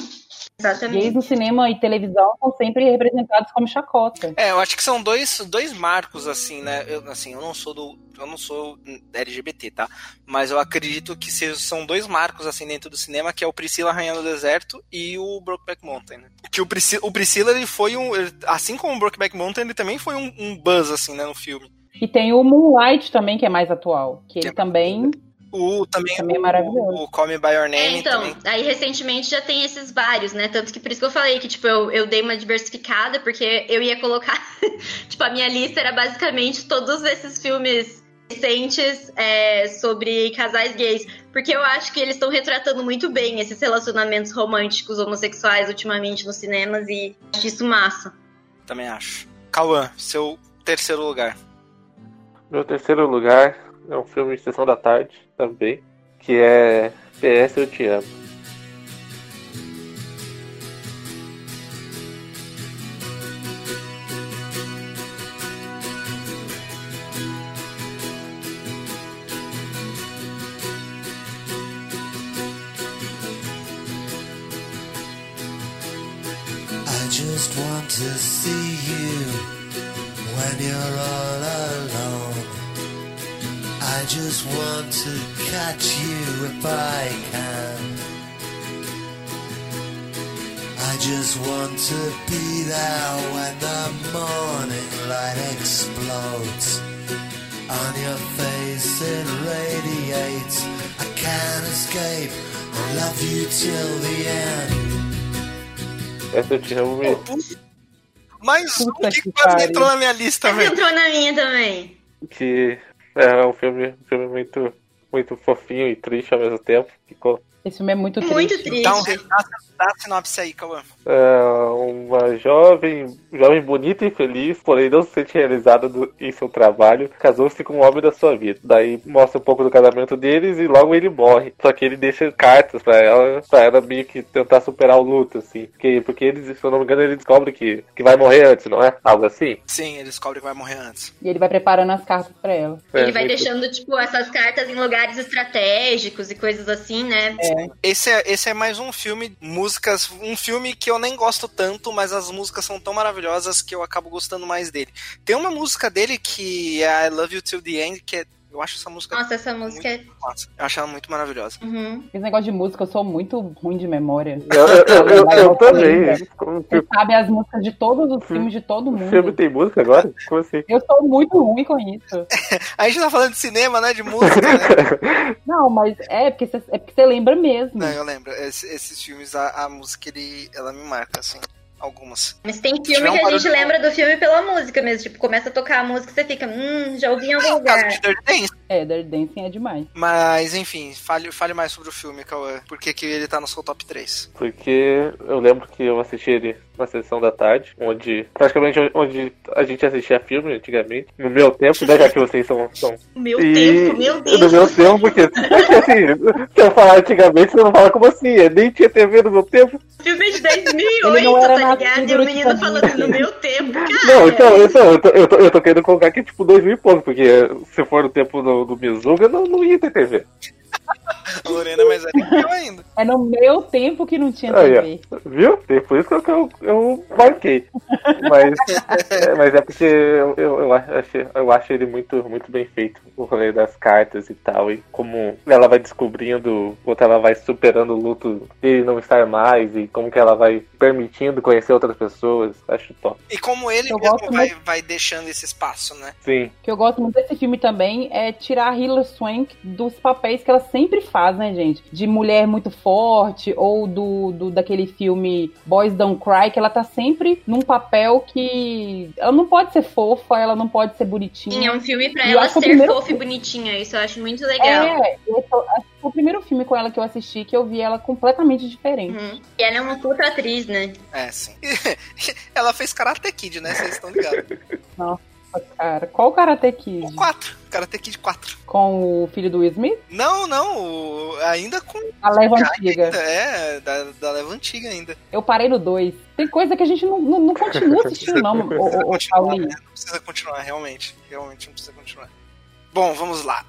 Gays no cinema e televisão são sempre representados como chacota. É, eu acho que são dois, dois marcos, assim, né? Eu, assim, eu não sou do. Eu não sou LGBT, tá? Mas eu acredito que são dois marcos, assim, dentro do cinema, que é o Priscila Rainha do Deserto e o Brokeback Mountain, né? Que o, Prisci- o Priscila, ele foi um. ele- assim como o Brokeback Mountain, ele também foi um, um buzz, assim, né, no filme. E tem o Moonlight também, que é mais atual, que ele é- também O, também, Também é o- maravilhoso. O, Call Me By Your É, Name então, também. aí recentemente já tem esses vários, né? Tanto que por isso que eu falei que, tipo, eu, eu dei uma diversificada, porque eu ia colocar. tipo, a minha lista era basicamente todos esses filmes recentes é, sobre casais gays. Porque eu acho que eles estão retratando muito bem esses relacionamentos românticos homossexuais ultimamente nos cinemas e acho isso massa. Também acho. Cauã, seu terceiro lugar. Meu terceiro lugar é um filme de sessão da tarde também, que é PS Eu Te Amo. I just want to see you when you're all alone. I just want to catch you if I can. I just want to be there when the morning light explodes. On your face it radiates. I can't escape. I love you till the end. PS Eu Te Amo me Mais um que que quase entrou na minha lista, Essa velho. entrou na minha também. que é um filme, um filme muito, muito fofinho e triste ao mesmo tempo. Ficou Esse filme é muito triste. Muito triste. Dá, um, dá, dá a sinopse aí, Cauã. é, uma jovem, jovem bonita e feliz, porém não se sente realizada do- em seu trabalho, casou-se com o homem da sua vida. Daí mostra um pouco do casamento deles e logo ele morre. Só que ele deixa cartas pra ela, pra ela meio que tentar superar o luto, assim. Porque, porque eles, se eu não me engano, ele descobre que, que vai morrer antes, não é? Algo assim? Sim, ele descobre que vai morrer antes. E ele vai preparando as cartas pra ela. Ele É, vai muito- deixando, tipo, essas cartas em lugares estratégicos e coisas assim, né? Esse é, esse é mais um filme, músicas, um filme que eu nem gosto tanto, mas as músicas são tão maravilhosas que eu acabo gostando mais dele. Tem uma música dele que é I Love You Till the End, que é, eu acho essa música Nossa, essa música é. muito massa. Eu acho ela muito maravilhosa. Uhum. Esse negócio de música, eu sou muito ruim de memória. Eu, eu, eu, eu, eu também. Você Como sabe as músicas de todos os filmes de todo O mundo. filme tem música agora? Como assim? Eu sou muito ruim com isso. A gente tá falando de cinema, né? De música, né? Não, mas é porque você, é porque você lembra mesmo. Não, eu lembro. Esse- esses filmes, a, a música, ele, ela me marca, assim. Algumas. Mas tem filme um que a gente lembra do filme pela música mesmo. Tipo, começa a tocar a música e você fica, hum, já ouvi em algum É o caso lugar. de Dirty Dancing. É, Dirty Dancing é demais. Mas, enfim, fale, fale mais sobre o filme, Cauã. Por que, que ele tá no seu top 3? Porque eu lembro que eu assisti ele na sessão da tarde, onde praticamente onde a gente assistia filme antigamente. No meu tempo, né? Já que vocês são. são Meu E- tempo, meu Deus. No meu tempo, porque, porque assim, se eu falar antigamente, você não fala como assim, eu nem tinha TV no meu tempo. Filme é de 2008, Ele não era tá ligado? E o no menino falando no meu tempo, cara. Não, então, então eu, tô, eu, tô, eu tô querendo colocar aqui tipo 2000 e pouco, porque se for no tempo do, do Mizuga, não, não ia ter TV. A Lorena é mais velha que eu ainda. É no meu tempo que não tinha TV. viu? Por isso que eu, eu, marquei. Mas é, mas é porque eu, eu, eu, acho, eu acho ele muito, muito bem feito, o rolê das cartas e tal. E como ela vai descobrindo, quanto ela vai superando o luto de não estar mais, e como que ela vai permitindo conhecer outras pessoas. Acho top. E como ele Eu mesmo vai, muito- vai deixando esse espaço, né? Sim. O que eu gosto muito desse filme também é tirar a Hilary Swank dos papéis que ela sempre faz, né, gente? De mulher muito forte, ou do, do daquele filme Boys Don't Cry, que ela tá sempre num papel que. Ela não pode ser fofa, ela não pode ser Sim, bonitinha. é um filme pra E ela ser primeiro fofa e bonitinha. Isso eu acho muito legal. É, esse o- foi primeiro filme com ela que eu assisti que eu vi ela completamente diferente. Uhum. E ela é uma puta atriz, né? É, sim. Ela fez Karate Kid, né? Vocês estão ligados. Cara, qual o Karate Kid? O 4. Karate Kid 4. Com o filho do Will Smith? Não, não. o- Ainda com. A leva antiga. É, da, da leva antiga ainda. Eu parei no 2. Tem coisa que a gente não, não, não continua assistindo, não, ô, ô, continuar, né? Não precisa continuar, realmente. Realmente não precisa continuar. Bom, vamos lá.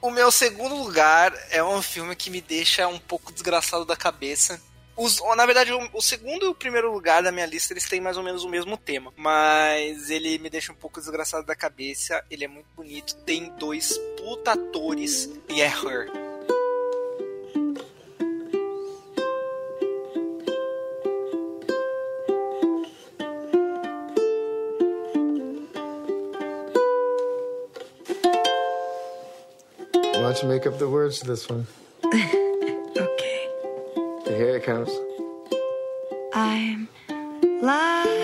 O meu segundo lugar é um filme que me deixa um pouco desgraçado da cabeça. Os, na verdade, o, o segundo e o primeiro lugar da minha lista, eles têm mais ou menos o mesmo tema. Mas ele me deixa um pouco desgraçado da cabeça. Ele é muito bonito. Tem dois puta atores. E é Her. Why don't you make up the words to this one? Okay. Here it comes. I'm lying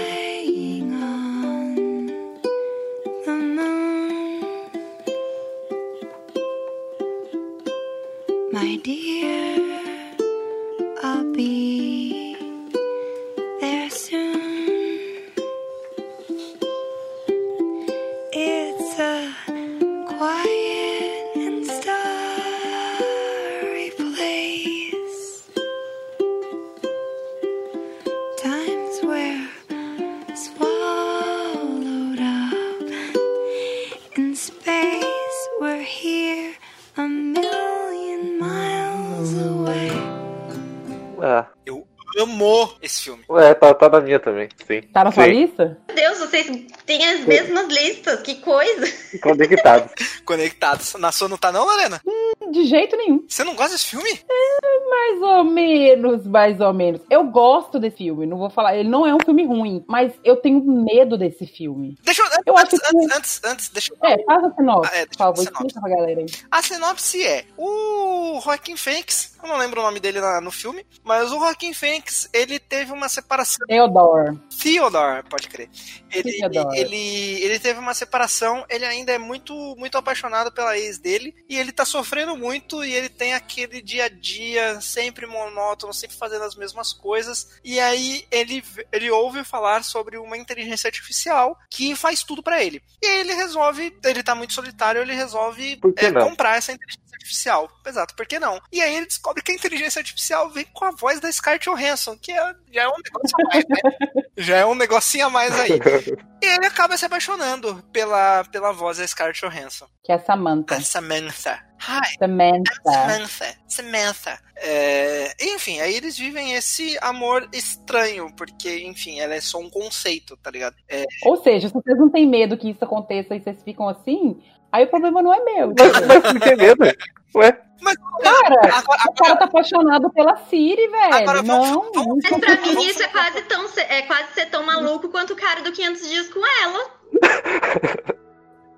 tá, na minha também, sim. Tá na sua Sim. lista? Meu Deus, vocês têm as mesmas listas, que coisa. Conectados. Conectados. Na sua não tá não, Lorena? De jeito nenhum. Você não gosta desse filme? Mais ou menos, mais ou menos. Eu gosto desse filme, não vou falar. Ele não é um filme ruim, mas eu tenho medo desse filme. Deixa eu. Eu antes, acho que- antes, antes, antes, deixa eu. É, faz a sinopse, Ah, é, por deixa favor, explica pra galera aí. A sinopse é: o Joaquim Phoenix, eu não lembro o nome dele na- no filme, mas o Joaquim Phoenix, ele teve uma separação. Theodore. Theodore, pode crer. Ele, Theodore. ele, ele teve uma separação, ele ainda é muito, muito apaixonado pela ex dele, e ele tá sofrendo muito, e ele tem aquele dia a dia sempre monótono, sempre fazendo as mesmas coisas, e aí ele, ele ouve falar sobre uma inteligência artificial que faz tudo pra ele. E aí ele resolve, ele tá muito solitário, ele resolve é, comprar essa inteligência artificial. Exato, por que não? E aí ele descobre que a inteligência artificial vem com a voz da Scarlett Johansson, que é, já é um negócio a mais, né? Já é um negocinho a mais aí. E ele acaba se apaixonando pela, pela voz da Scarlett Johansson. Que é Samantha. A Samantha. Hi, Samantha. Samantha. Samantha. É, enfim, aí eles vivem esse amor estranho, porque, enfim, ela é só um conceito, tá ligado? É, Ou seja, se vocês não têm medo que isso aconteça e vocês ficam assim, aí o problema não é meu. Mas, mas por que medo? Ué? mas, Cara, agora, o cara tá apaixonado pela Siri, velho. Agora, vamos- não, vamos- Mas pra mim isso é quase, tão, ser- é quase ser tão maluco quanto o cara do 500 dias com ela.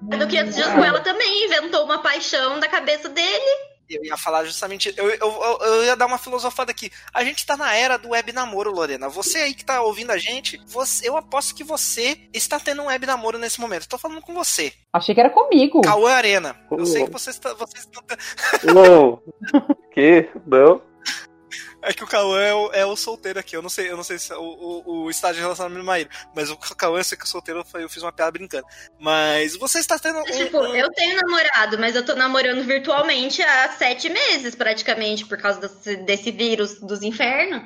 O do 500 dias com ela também inventou uma paixão da cabeça dele. Eu ia falar justamente. Eu, eu, eu, eu ia dar uma filosofada aqui. A gente tá na era do web namoro, Lorena. Você aí que tá ouvindo a gente, você, eu aposto que você está tendo um web namoro nesse momento. Tô falando com você. Achei que era comigo. Cauã Arena. Eu sei que você está. Você está Não. Que? Não? é que o Cauã é o, é o solteiro aqui. Eu não sei, eu não sei se é o, o, o estágio de relacionamento do Maíra. Mas o Cauã, eu sei que o solteiro foi- eu fiz uma piada brincando. Mas você está tendo um. Tipo, um- eu tenho namorado, mas eu tô namorando virtualmente há sete meses, praticamente, por causa desse, desse vírus dos infernos.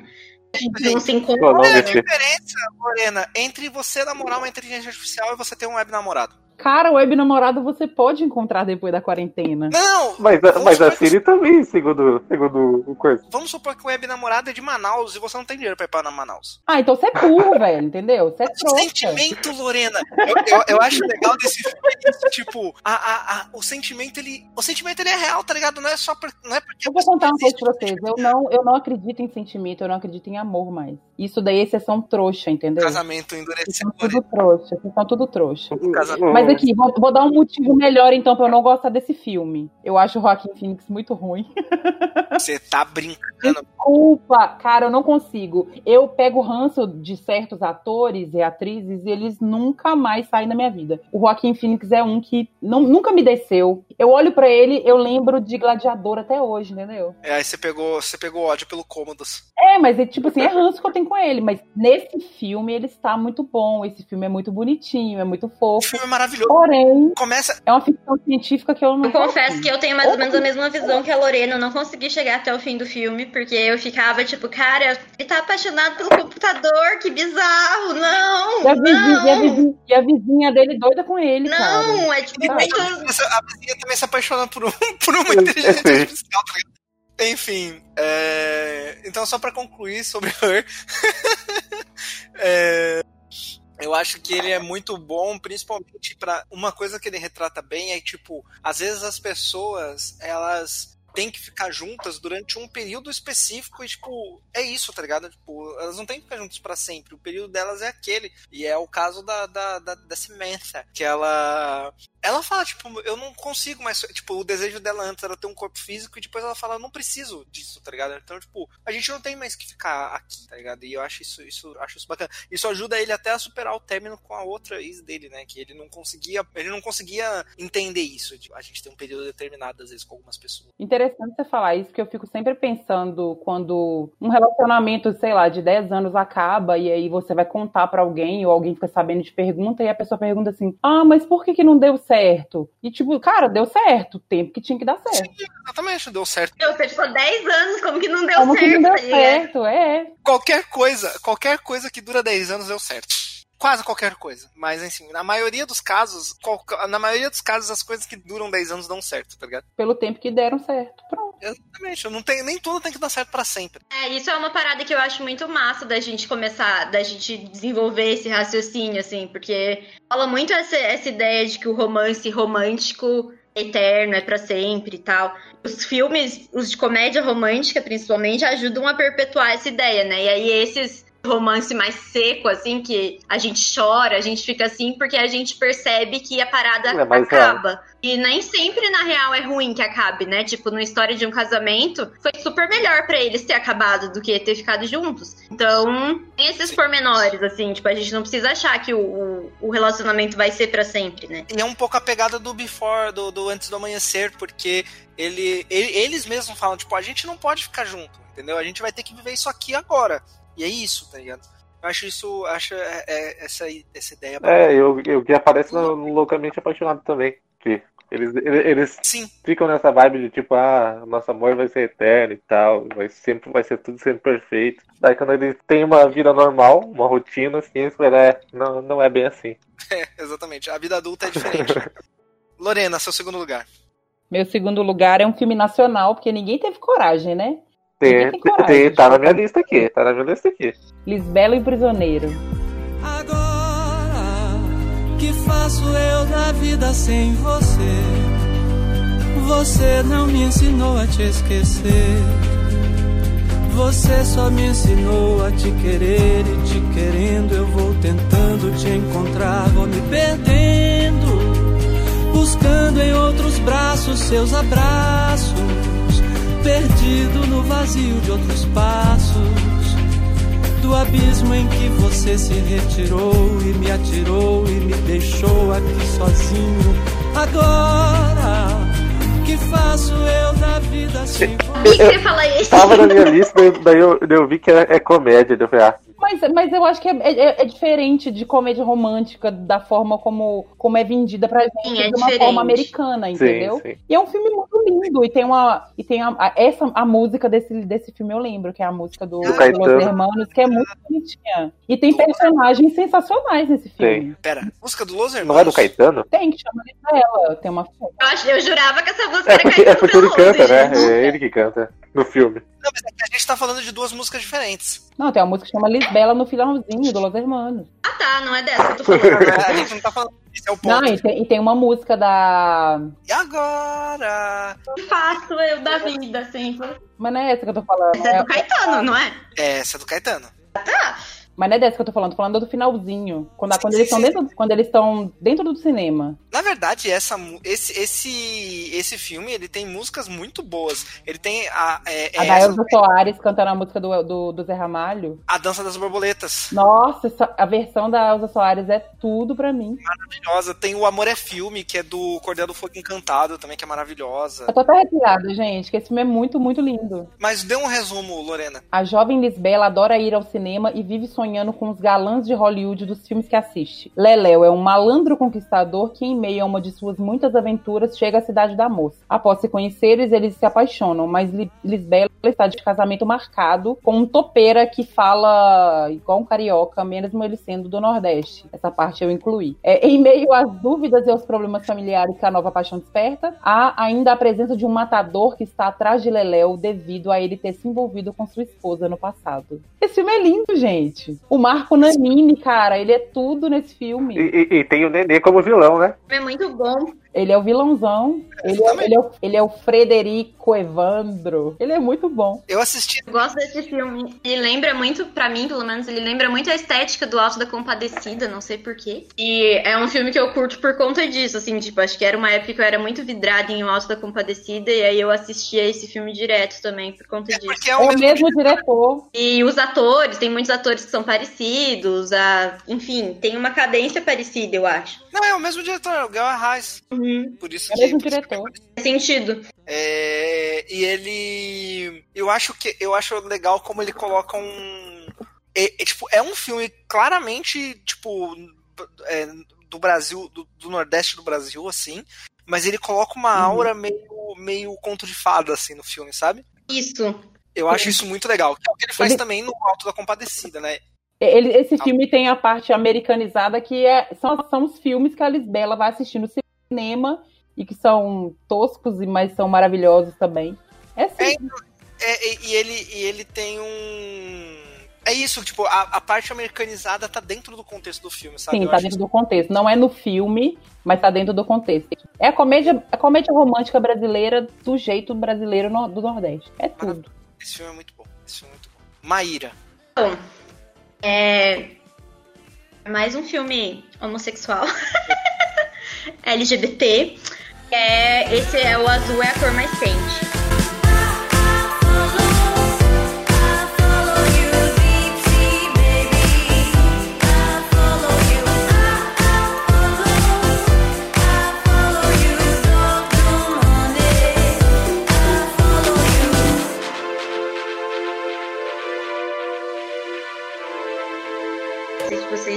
A gente não se encontra. Qual é a diferença, Lorena, entre você namorar uma inteligência artificial e você ter um web namorado? Cara, o web namorado você pode encontrar depois da quarentena. Não! Mas, mas a supor que- Siri também, segundo, segundo o curso. Vamos supor que o web namorado é de Manaus e você não tem dinheiro pra ir pra Manaus. Ah, então você é burro, velho, entendeu? Você é trouxa. Sentimento, Lorena. Eu, eu, eu acho legal desse filme tipo, a, a, a- o sentimento, ele. O sentimento ele é real, tá ligado? Não é só por, não é porque Eu vou contar uma coisa pra vocês. Eu não, eu não acredito em sentimento, eu não acredito em amor mais. Isso daí é exceção trouxa, entendeu? casamento Vocês endureceu, são tudo trouxa, vocês são tudo trouxa. casamento. Mas aqui, vou, vou dar um motivo melhor então pra eu não gostar desse filme. Eu acho o Joaquim Phoenix muito ruim. Você tá brincando. Desculpa, cara, eu não consigo. Eu pego ranço de certos atores e atrizes e eles nunca mais saem da minha vida. O Joaquim Phoenix é um que não- nunca me desceu. Eu olho pra ele, eu lembro de Gladiador até hoje, entendeu? É, aí você pegou, você pegou ódio pelo Cômodos. É, mas é tipo assim, é ranço que eu tenho com ele. Mas nesse filme ele está muito bom. Esse filme é muito bonitinho, é muito O fofo. filme é maravilhoso. Porém, Começa. é uma ficção científica que eu não Eu confesso que eu tenho mais ou menos a mesma visão que a Lorena. Eu não consegui chegar até o fim do filme, porque eu ficava tipo, cara, ele tá apaixonado pelo computador, que bizarro, não! E a, vizinha, e, a não! vizinha, e a vizinha dele doida com ele, cara. Não, é tipo essa- a vizinha também se apaixona por, um, por uma inteligência artificial, tá ligado? Enfim, é, então só pra concluir sobre Her, é, eu acho que ele é muito bom, principalmente pra uma coisa que ele retrata bem é tipo, às vezes as pessoas elas têm que ficar juntas durante um período específico e tipo é isso, tá ligado? Tipo, elas não têm que ficar juntas pra sempre. O período delas é aquele e é o caso da da, da, da Samantha, que ela ela fala, tipo, eu não consigo mais. Tipo, o desejo dela antes era ter um corpo físico e depois ela fala, eu não preciso disso, tá ligado? Então, tipo, a gente não tem mais que ficar aqui, tá ligado? E eu acho isso, isso, acho isso bacana. Isso ajuda ele até a superar o término com a outra ex dele, né? Que ele não conseguia. Ele não conseguia entender isso. Tipo, a gente tem um período determinado, às vezes, com algumas pessoas. Interessante você falar isso, porque eu fico sempre pensando quando um relacionamento, sei lá, de 10 anos acaba e aí você vai contar pra alguém ou alguém fica sabendo de pergunta e a pessoa pergunta assim: "Ah, mas por que que não deu certo?" E tipo, cara, deu certo, o tempo que tinha que dar certo. Exatamente, deu certo. Você ficou 10 anos, como que não deu Como certo? que não deu tá certo? É. Qualquer coisa, qualquer coisa que dura 10 anos deu certo. Quase qualquer coisa. Mas, assim, na maioria dos casos, qual- na maioria dos casos, as coisas que duram 10 anos dão certo, tá ligado? Pelo tempo que deram certo. Pronto. Exatamente. Não tem, nem tudo tem que dar certo pra sempre. É, isso é uma parada que eu acho muito massa da gente começar, da gente desenvolver esse raciocínio, assim, porque fala muito essa, essa ideia de que o romance romântico é eterno, é pra sempre e tal. Os filmes, os de comédia romântica, principalmente, ajudam a perpetuar essa ideia, né? E aí esses romance mais seco, assim, que a gente chora, a gente fica assim, porque a gente percebe que a parada É mais acaba. E nem sempre, na real, é ruim que acabe, né? Tipo, no História de um Casamento, foi super melhor pra eles ter acabado do que ter ficado juntos. Então, tem esses pormenores, assim, tipo, a gente não precisa achar que o, o, relacionamento vai ser pra sempre, né? E é um pouco a pegada do Before, do, do Antes do Amanhecer, porque ele, ele- eles mesmos falam, tipo, a gente não pode ficar junto, entendeu? A gente vai ter que viver isso aqui agora. E é isso, tá ligado? Eu acho isso, acho é, é, essa, essa ideia. É, eu, eu que aparece no, no Loucamente Apaixonado também. Que eles, eles, eles Sim, ficam nessa vibe de tipo, ah, nosso amor vai ser eterno e tal, vai sempre, vai ser tudo sempre perfeito. Daí quando eles têm uma vida normal, uma rotina, assim, eles falam, é, não, não é bem assim. é, exatamente. A vida adulta é diferente. Lorena, seu segundo lugar. Meu segundo lugar é um filme nacional, porque ninguém teve coragem, né? Tem, tem coragem tem- tá na minha lista aqui, tá na minha lista aqui. Lisbelo e Prisioneiro. Agora que faço eu da vida sem você? Você não me ensinou a te esquecer. Você só me ensinou a te querer e te querendo eu vou tentando te encontrar, vou me perdendo, buscando em outros braços seus abraços, perdido no vazio de outros passos do abismo em que você se retirou e me atirou e me deixou aqui sozinho. Agora que faço eu da vida sem você fala isso? Tava na minha lista, daí- daí eu, daí eu vi que é, é comédia, daí eu falei, ah, Mas, mas eu acho que é, é- é diferente de comédia romântica, da forma como, como é vendida pra gente, Sim, é de uma diferente. forma americana, entendeu? sim. E é um filme muito lindo. E tem uma. E tem a, a- essa, a música desse, desse filme, eu lembro, que é a música do, Do do Caetano. Los Hermanos, que é muito bonitinha. E tem personagens sensacionais nesse filme. Pera, música do Los não é do Hermanos? Caetano? Tem, que chama ela. Tem uma. Eu, acho, eu jurava que essa música É era porque, é Caetano porque ele canta, né? É ele que canta no filme. Não, mas é que a gente tá falando de duas músicas diferentes. Não, tem uma música que chama Lisbela no finalzinho do Los Hermanos. Ah, tá, não é dessa que eu tô falando. A gente não tá falando é o ponto. Não, e tem, e tem uma música da. E agora? Que faço eu da vida, assim. Mas não é essa que eu tô falando. Essa é do Caetano, não é? É, essa é do Caetano. Mas não é dessa que eu tô falando, tô falando do finalzinho. Quando, Sim, quando eles estão dentro, quando eles estão dentro do cinema. Na verdade, essa, esse, esse, esse filme ele tem músicas muito boas. Ele tem a, é, A é da essa- Elza Soares cantando a música do, do, do Zé Ramalho. a Dança das Borboletas. Nossa, a versão da Elza Soares é tudo pra mim. Maravilhosa. Tem o Amor é Filme, que é do Cordel do Fogo Encantado, também, que é maravilhosa. Eu tô até arrepiada, gente, que esse filme é muito, muito lindo. Mas dê um resumo, Lorena. A jovem Lisbela adora ir ao cinema e vive sonhando com os galãs de Hollywood dos filmes que assiste. Leléu é um malandro conquistador que, em meio a uma de suas muitas aventuras, chega à cidade da moça. Após se conhecerem, eles se apaixonam, mas Li- Lisbela está de casamento marcado com um topeira que fala igual um carioca, mesmo ele sendo do Nordeste. Essa parte eu incluí. É, em meio às dúvidas e aos problemas familiares que a nova paixão desperta, há ainda a presença de um matador que está atrás de Leléu devido a ele ter se envolvido com sua esposa no passado. Esse filme é lindo, gente. O Marco Nanini, cara, ele é tudo nesse filme. E, e- e tem o Nenê como vilão, né? É muito bom. Ele é o vilãozão. Ele é, ele é o, ele é o Frederico Evandro. Ele é muito bom. Eu assisti. Eu gosto desse filme. Ele lembra muito, pra mim, pelo menos, ele lembra muito a estética do Alto da Compadecida, não sei porquê. E é um filme que eu curto por conta disso, assim, tipo, acho que era uma época que eu era muito vidrada em O Alto da Compadecida, e aí eu assistia esse filme direto também, por conta disso. Porque é É o mesmo. mesmo diretor. E os atores, tem muitos atores que são parecidos, a... enfim, tem uma cadência parecida, eu acho. Não, é o mesmo diretor, é o Gal Arraes. Por isso É o que. mesmo por isso que- diretor. Faz sentido. É, e ele. Eu acho que. Eu acho legal como ele coloca um. É, é, tipo, é um filme claramente, tipo, é, do Brasil, do, do Nordeste do Brasil, assim. Mas ele coloca uma aura meio, meio conto de fada, assim, no filme, sabe? Isso. Eu acho isso muito legal. Que é o que ele faz Ele- também no Alto da Compadecida, né? Ele, esse filme tem a parte americanizada que é, são, são os filmes que a Lisbela vai assistir no cinema e que são toscos, e mas são maravilhosos também. É sim. É, então, é, e, ele, e ele tem um. É isso, tipo, a, a parte americanizada tá dentro do contexto do filme, sabe? Sim, Eu tá dentro do contexto. Não é no filme, mas tá dentro do contexto. É a comédia, a comédia romântica brasileira do jeito brasileiro no- do Nordeste. É tudo. que Esse filme é muito bom. Esse filme é muito bom. Maíra. Bom, é. Mais um filme homossexual. LGBT. É, esse é o azul é a cor mais quente.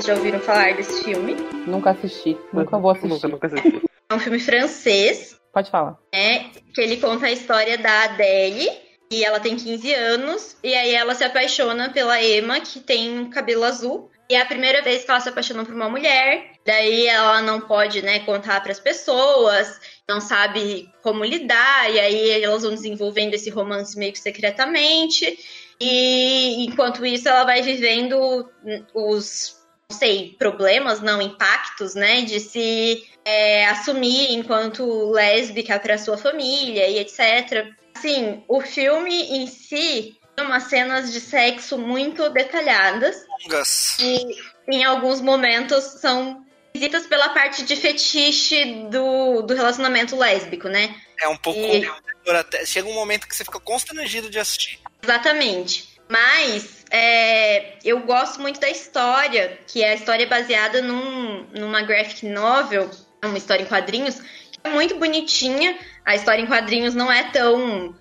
Já ouviram falar desse filme. Nunca assisti. Nunca vou assistir. Nunca, nunca assisti. É um filme francês, Pode falar. né? Que ele conta a história da Adele. E ela tem 15 anos. E aí ela se apaixona pela Emma, que tem um cabelo azul. E é a primeira vez que ela se apaixonou por uma mulher. Daí ela não pode, né, contar para as pessoas. Não sabe como lidar. E aí elas vão desenvolvendo esse romance meio que secretamente. E enquanto isso, ela vai vivendo os, sei, problemas, não, impactos, né, de se é, assumir enquanto lésbica para sua família e etc. Assim, o filme em si tem umas cenas de sexo muito detalhadas Longas. e em alguns momentos são visitas pela parte de fetiche do, do relacionamento lésbico, né? É um pouco. E- Chega um momento que você fica constrangido de assistir. Exatamente. Mas é, eu gosto muito da história, que é a história baseada num, numa graphic novel, uma história em quadrinhos, que é muito bonitinha. A história em quadrinhos não é tão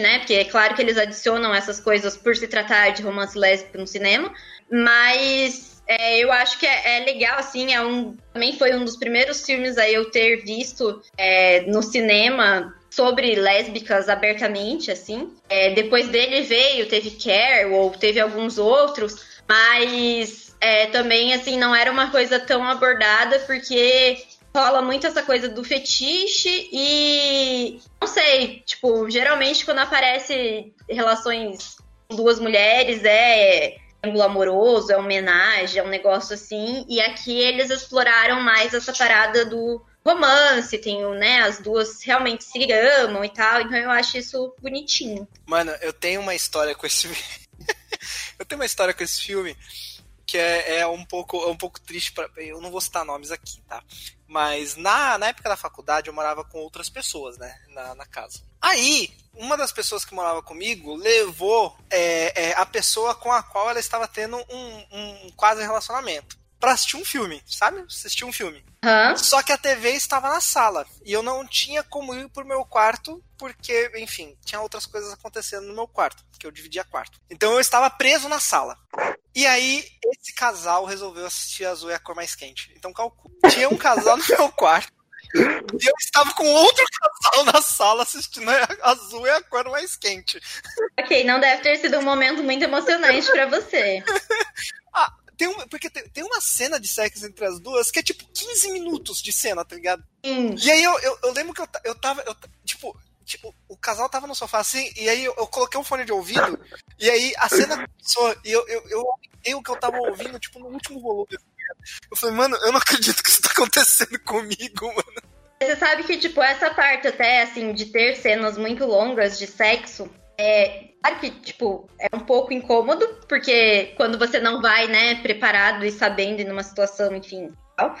né? Porque é claro que eles adicionam essas coisas por se tratar de romance lésbico no cinema, mas é, eu acho que é, é legal, assim, é um, também foi um dos primeiros filmes a eu ter visto é, no cinema sobre lésbicas abertamente, assim. É, depois dele veio, teve Care, ou teve alguns outros, mas é, também, assim, não era uma coisa tão abordada, porque rola muito essa coisa do fetiche e, não sei, tipo, geralmente quando aparece relações com duas mulheres é triângulo amoroso, é homenagem, é um negócio assim, e aqui eles exploraram mais essa parada do romance, tem, o, né, as duas realmente se amam e tal, então eu acho isso bonitinho. Mano, eu tenho uma história com esse. eu tenho uma história com esse filme que é, é um pouco é um pouco triste para eu não vou citar nomes aqui, tá? Mas na, na época da faculdade eu morava com outras pessoas, né, na, na casa. Aí uma das pessoas que morava comigo levou é, é, a pessoa com a qual ela estava tendo um, um quase relacionamento pra assistir um filme, sabe? Assistir um filme. Hã? Só que a TV estava na sala e eu não tinha como ir pro meu quarto porque, enfim, tinha outras coisas acontecendo no meu quarto, que eu dividia quarto. Então eu estava preso na sala. E aí esse casal resolveu assistir Azul é a cor mais quente. Então calcula. Tinha um casal no meu quarto e eu estava com outro casal na sala assistindo Azul é a cor mais quente. Ok, não deve ter sido um momento muito emocionante pra você. Ah, tem um, porque tem, tem uma cena de sexo entre as duas que é tipo 15 minutos de cena, tá ligado? Sim. E aí eu, eu, eu lembro que eu, eu tava. Eu, tipo, tipo, o casal tava no sofá assim, e aí eu, eu coloquei um fone de ouvido, e aí a cena começou, e eu, eu, eu aumentei o que eu tava ouvindo, tipo, no último volume. tá? Eu falei, mano, eu não acredito que isso tá acontecendo comigo, mano. Você sabe que, tipo, essa parte até, assim, de ter cenas muito longas de sexo, é. Claro que, tipo, é um pouco incômodo, porque quando você não vai, né, preparado e sabendo e numa situação, enfim, tal.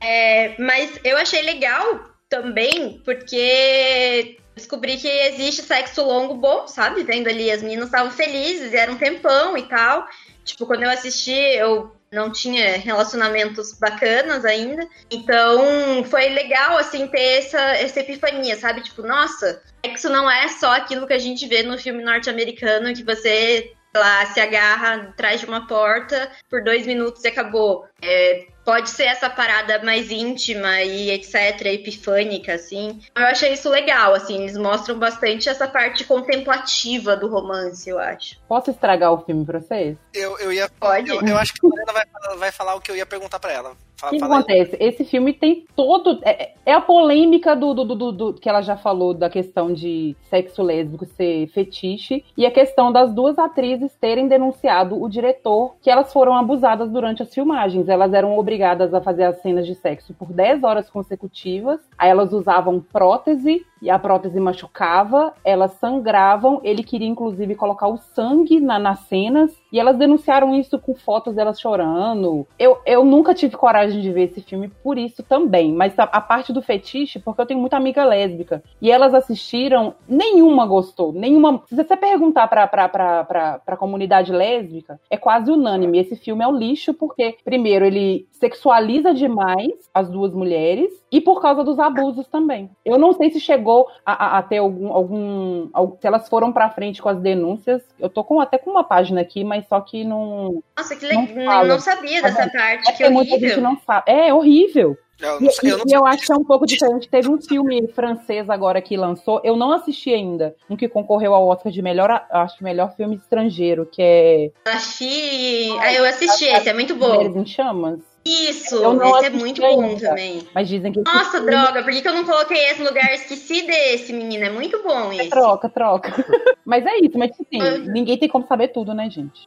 É, mas eu achei legal também, porque descobri que existe sexo longo bom, sabe? Vendo ali, as meninas estavam felizes, era um tempão e tal. Tipo, quando eu assisti, eu não tinha relacionamentos bacanas ainda. Então, foi legal, assim, ter essa, essa epifania, sabe? Tipo, nossa, sexo não é só aquilo que a gente vê no filme norte-americano, que você, lá, se agarra atrás de uma porta por dois minutos e acabou. É, pode ser essa parada mais íntima e etc, epifânica, assim. Eu achei isso legal, assim, eles mostram bastante essa parte contemplativa do romance, eu acho. Posso estragar o filme pra vocês? Eu, eu ia. Pode? Eu, eu acho que a Mariana vai, vai falar o que eu ia perguntar pra ela. Fala, O que, fala aí. acontece? Esse filme tem todo. É, é a polêmica do, do, do- do- que ela já falou da questão de sexo lésbico ser fetiche e a questão das duas atrizes terem denunciado o diretor que elas foram abusadas durante as filmagens. Elas eram obrigadas a fazer as cenas de sexo por 10 horas consecutivas. Aí elas usavam prótese e a prótese machucava, elas sangravam. Ele queria, inclusive, colocar o sangue na- nas cenas. E elas denunciaram isso com fotos delas chorando. Eu, eu nunca tive coragem de ver esse filme por isso também. Mas a, a parte do fetiche, porque eu tenho muita amiga lésbica. E elas assistiram, nenhuma gostou. Nenhuma. Se você perguntar pra, pra, pra, pra, pra comunidade lésbica, é quase unânime. Esse filme é um lixo, porque, primeiro, ele sexualiza demais as duas mulheres. E por causa dos abusos também. Eu não sei se chegou a, a- a ter algum, algum, al- Se elas foram pra frente com as denúncias. Eu tô com, até com uma página aqui, mas só que não. Nossa, que Não legal. fala. Não, sabia dessa É parte. É Que muita gente horrível. não sabe. É horrível. Eu E, não sei- eu e- não e eu acho que é um pouco diferente. Teve um filme francês agora que lançou, eu não assisti ainda, um que concorreu ao Oscar de melhor, acho melhor filme estrangeiro, que é Assisti. Ah, eu assisti esse, é muito bom. Mulheres em Chamas. Isso, Eu não esse é muito bom ainda. também. Mas dizem que Nossa, droga, por que, que eu não coloquei esse no lugar? Esqueci desse, menina. É muito bom esse. Troca, troca. mas é isso, mas assim, Uhum. ninguém tem como saber tudo, né, gente?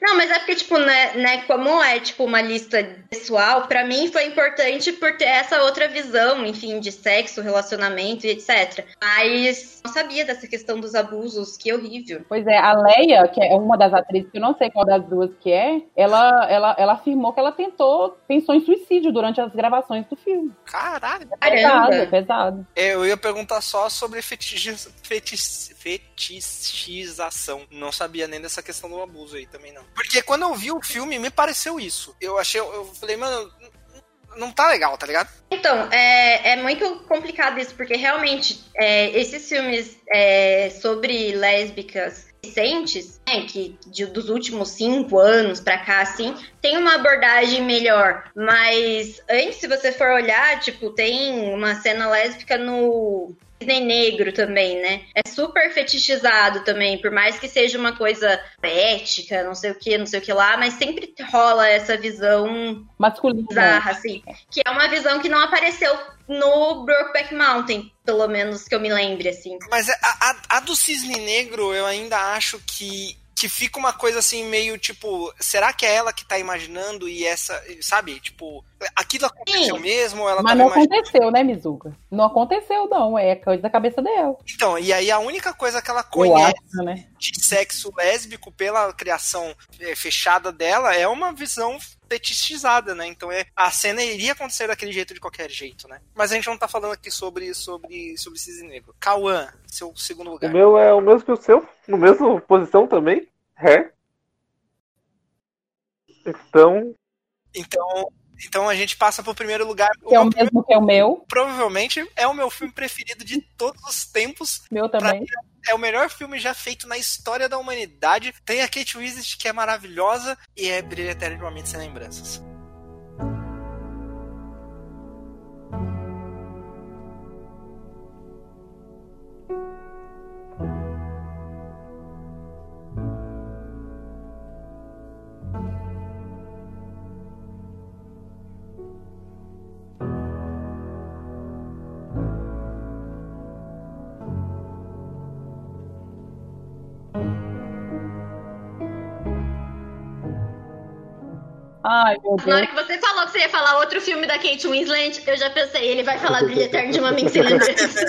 Não, mas é porque, tipo, né, né, como é, tipo, uma lista pessoal, pra mim foi importante por ter essa outra visão, enfim, de sexo, relacionamento e etc. Mas não sabia dessa questão dos abusos, que horrível. Pois é, a Leia, que é uma das atrizes, que eu não sei qual das duas que é, ela, ela, ela afirmou que ela tentou, pensou em suicídio durante as gravações do filme. Caralho. Pesado, Caramba. pesado. É, Eu ia perguntar só sobre fetichiz- fetis- fetichização. Não sabia nem dessa questão do abuso aí também, não. Porque quando eu vi o filme, me pareceu isso. Eu achei, eu falei, mano, não tá legal, tá ligado? Então, é, é muito complicado isso, porque realmente é, esses filmes é, sobre lésbicas recentes, né, que de- dos últimos cinco anos pra cá, assim, tem uma abordagem melhor. Mas antes, se você for olhar, tipo, tem uma cena lésbica no Disney Negro também, né? É super fetichizado também, por mais que seja uma coisa ética, não sei o que, não sei o que lá, mas sempre rola essa visão Masculino. bizarra, assim. Que é uma visão que não apareceu no Brokeback Mountain, pelo menos que eu me lembre, assim. Mas a, a, a do Cisne Negro, eu ainda acho que, que fica uma coisa assim, meio tipo, será que é ela que tá imaginando e essa, sabe? Tipo, aquilo aconteceu Sim. mesmo? Ela Mas não imaginando? aconteceu, né, Mizuka? Não aconteceu, não. É coisa da cabeça dela. Então, e aí a única coisa que ela conhece acho, né? de sexo lésbico pela criação eh, fechada dela é uma visão fetichizada, né? Então é, a cena iria acontecer daquele jeito de qualquer jeito, né? Mas a gente não tá falando aqui sobre sobre sobre Cisne Negro. Cauã, seu segundo O lugar. meu é o mesmo que o seu, no mesmo posição também. Hair. Então, Então, então a gente passa pro primeiro lugar. Que é o mesmo que é o meu. provavelmente é o meu filme preferido de todos os tempos. Meu também. É o melhor filme já feito na história da humanidade. Tem a Kate Winslet, que é maravilhosa, e é Brilha Eterno de uma Mente Sem Lembranças. Ai, meu Na hora Deus. que você falou que você ia falar outro filme da Kate Winslet, eu já pensei, ele vai falar Brilho Eterno de uma Mente Sem Lembrança.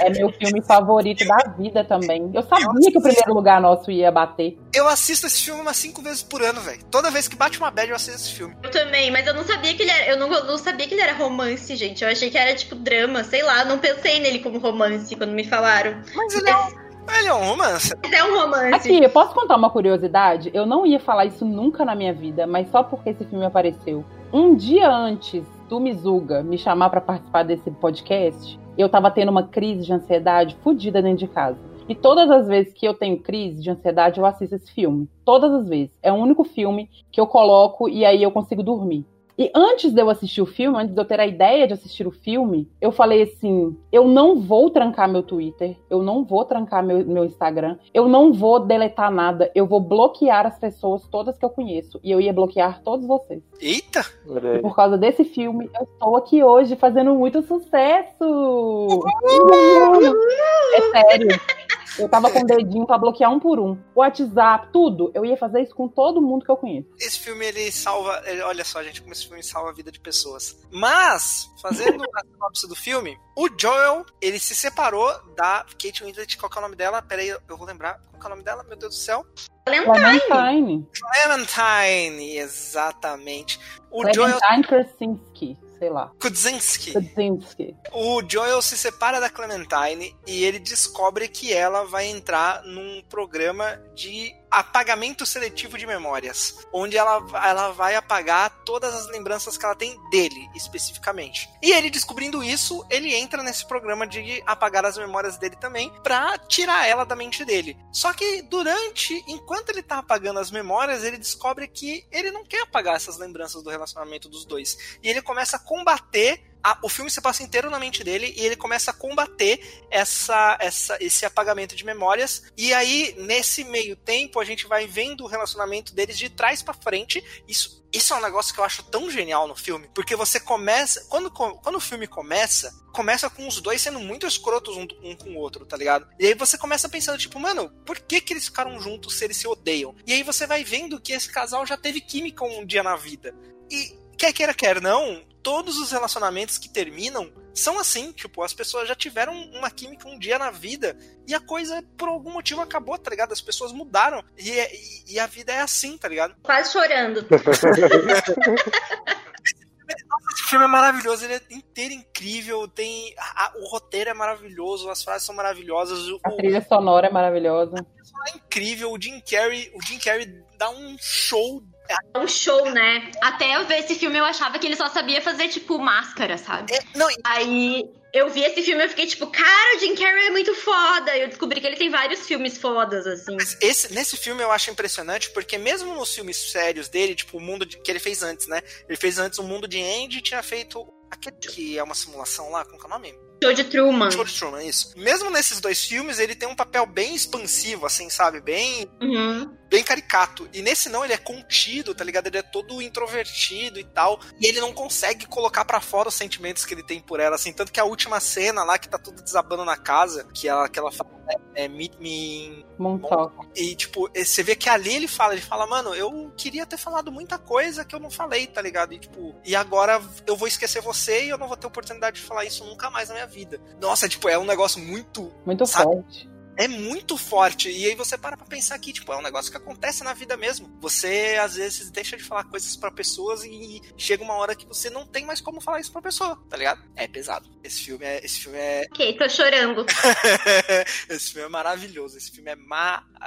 É meu filme favorito da vida também. Eu sabia que o primeiro lugar nosso ia bater. Eu assisto esse filme umas cinco vezes por ano, velho. Toda vez que bate uma bad, eu assisto esse filme. Eu também, mas eu não sabia que ele era. Eu não, eu não sabia que ele era romance, gente. Eu achei que era tipo drama, sei lá. Não pensei nele como romance quando me falaram. Mas ele é ele é um romance. Mas é um romance. Aqui, eu posso contar uma curiosidade? Eu não ia falar isso nunca na minha vida, mas só porque esse filme apareceu. Um dia antes do Mizuga me chamar pra participar desse podcast, eu tava tendo uma crise de ansiedade fodida dentro de casa. E todas as vezes que eu tenho crise de ansiedade, eu assisto esse filme. Todas as vezes. É o único filme que eu coloco e aí eu consigo dormir. E antes de eu assistir o filme, antes de eu ter a ideia de assistir o filme, eu falei assim: eu não vou trancar meu Twitter, eu não vou trancar meu, meu Instagram, eu não vou deletar nada, eu vou bloquear as pessoas todas que eu conheço. E eu ia bloquear todos vocês. Eita! E por causa desse filme, eu estou aqui hoje fazendo muito sucesso! É sério. Eu tava com o dedinho pra bloquear um por um. WhatsApp, tudo. Eu ia fazer isso com todo mundo que eu conheço. Esse filme ele salva. ele- Olha só, gente, como esse filme salva a vida de pessoas. Mas, fazendo a sinopse do filme, o Joel, ele se separou da Kate Winslet. Qual é o nome dela? Peraí, eu vou lembrar. Qual que é o nome dela? Meu Deus do céu. Clementine. Clementine, exatamente. O Joel Clementine Krasinski, sei lá. Kudzinski. Krasinski. O Joel se separa da Clementine e ele descobre que ela vai entrar num programa de apagamento seletivo de memórias, onde ela, ela vai apagar todas as lembranças que ela tem dele, especificamente. E ele descobrindo isso, ele entra nesse programa de apagar as memórias dele também, pra tirar ela da mente dele. Só que durante, enquanto ele tá apagando as memórias, ele descobre que ele não quer apagar essas lembranças do relacionamento dos dois. E ele começa a combater a- o filme se passa inteiro na mente dele e ele começa a combater essa, essa, esse apagamento de memórias. E aí, nesse meio tempo, a gente vai vendo o relacionamento deles de trás pra frente. Isso, isso é um negócio que eu acho tão genial no filme, porque você começa. Quando, quando o filme começa, começa com os dois sendo muito escrotos um, um com o outro, tá ligado? E aí você começa pensando, tipo, mano, por que, que eles ficaram juntos se eles se odeiam? E aí você vai vendo que esse casal já teve química um dia na vida. E quer queira, quer não, todos os relacionamentos que terminam são assim, tipo, as pessoas já tiveram uma química um dia na vida e a coisa por algum motivo acabou, tá ligado? As pessoas mudaram e, é- e- e a vida é assim, tá ligado? Quase chorando. Esse filme é maravilhoso, ele é inteiro incrível, tem a- a- o roteiro é maravilhoso, as frases são maravilhosas, o, A trilha sonora é maravilhosa. é incrível, o Jim Carrey, o Jim Carrey dá um show É um show, né? Até eu ver esse filme, eu achava que ele só sabia fazer, tipo, máscara, sabe? É, não, Aí eu vi esse filme e eu fiquei, tipo, cara, o Jim Carrey é muito foda. E eu descobri que ele tem vários filmes fodas, assim. Mas esse, nesse filme eu acho impressionante, porque mesmo nos filmes sérios dele, tipo o mundo de- que ele fez antes, né? Ele fez antes o mundo de Andy e tinha feito aquele que é uma simulação lá, como que é o nome? Show de Truman. Show de Truman, isso. Mesmo nesses dois filmes, ele tem um papel bem expansivo, assim, sabe? Bem, Uhum. Bem caricato. E nesse não, ele é contido, tá ligado? Ele é todo introvertido e tal. E ele não consegue colocar pra fora os sentimentos que ele tem por ela, assim. Tanto que a última cena lá, que tá tudo desabando na casa, que ela, que ela fala, é, é meet me in Montauk. e, tipo, você vê que ali ele fala, ele fala, mano, eu queria ter falado muita coisa que eu não falei, tá ligado? E, tipo, e agora eu vou esquecer você e eu não vou ter oportunidade de falar isso nunca mais na minha vida. Nossa, tipo, é um negócio muito. Muito Sabe? forte. É muito forte. E aí você para pra pensar que, tipo, é um negócio que acontece na vida mesmo. Você, às vezes, deixa de falar coisas pra pessoas e chega uma hora que você não tem mais como falar isso pra pessoa, tá ligado? É pesado. Esse filme é. Esse filme é. Ok, tô chorando. esse filme é maravilhoso. Esse filme é maravilhoso.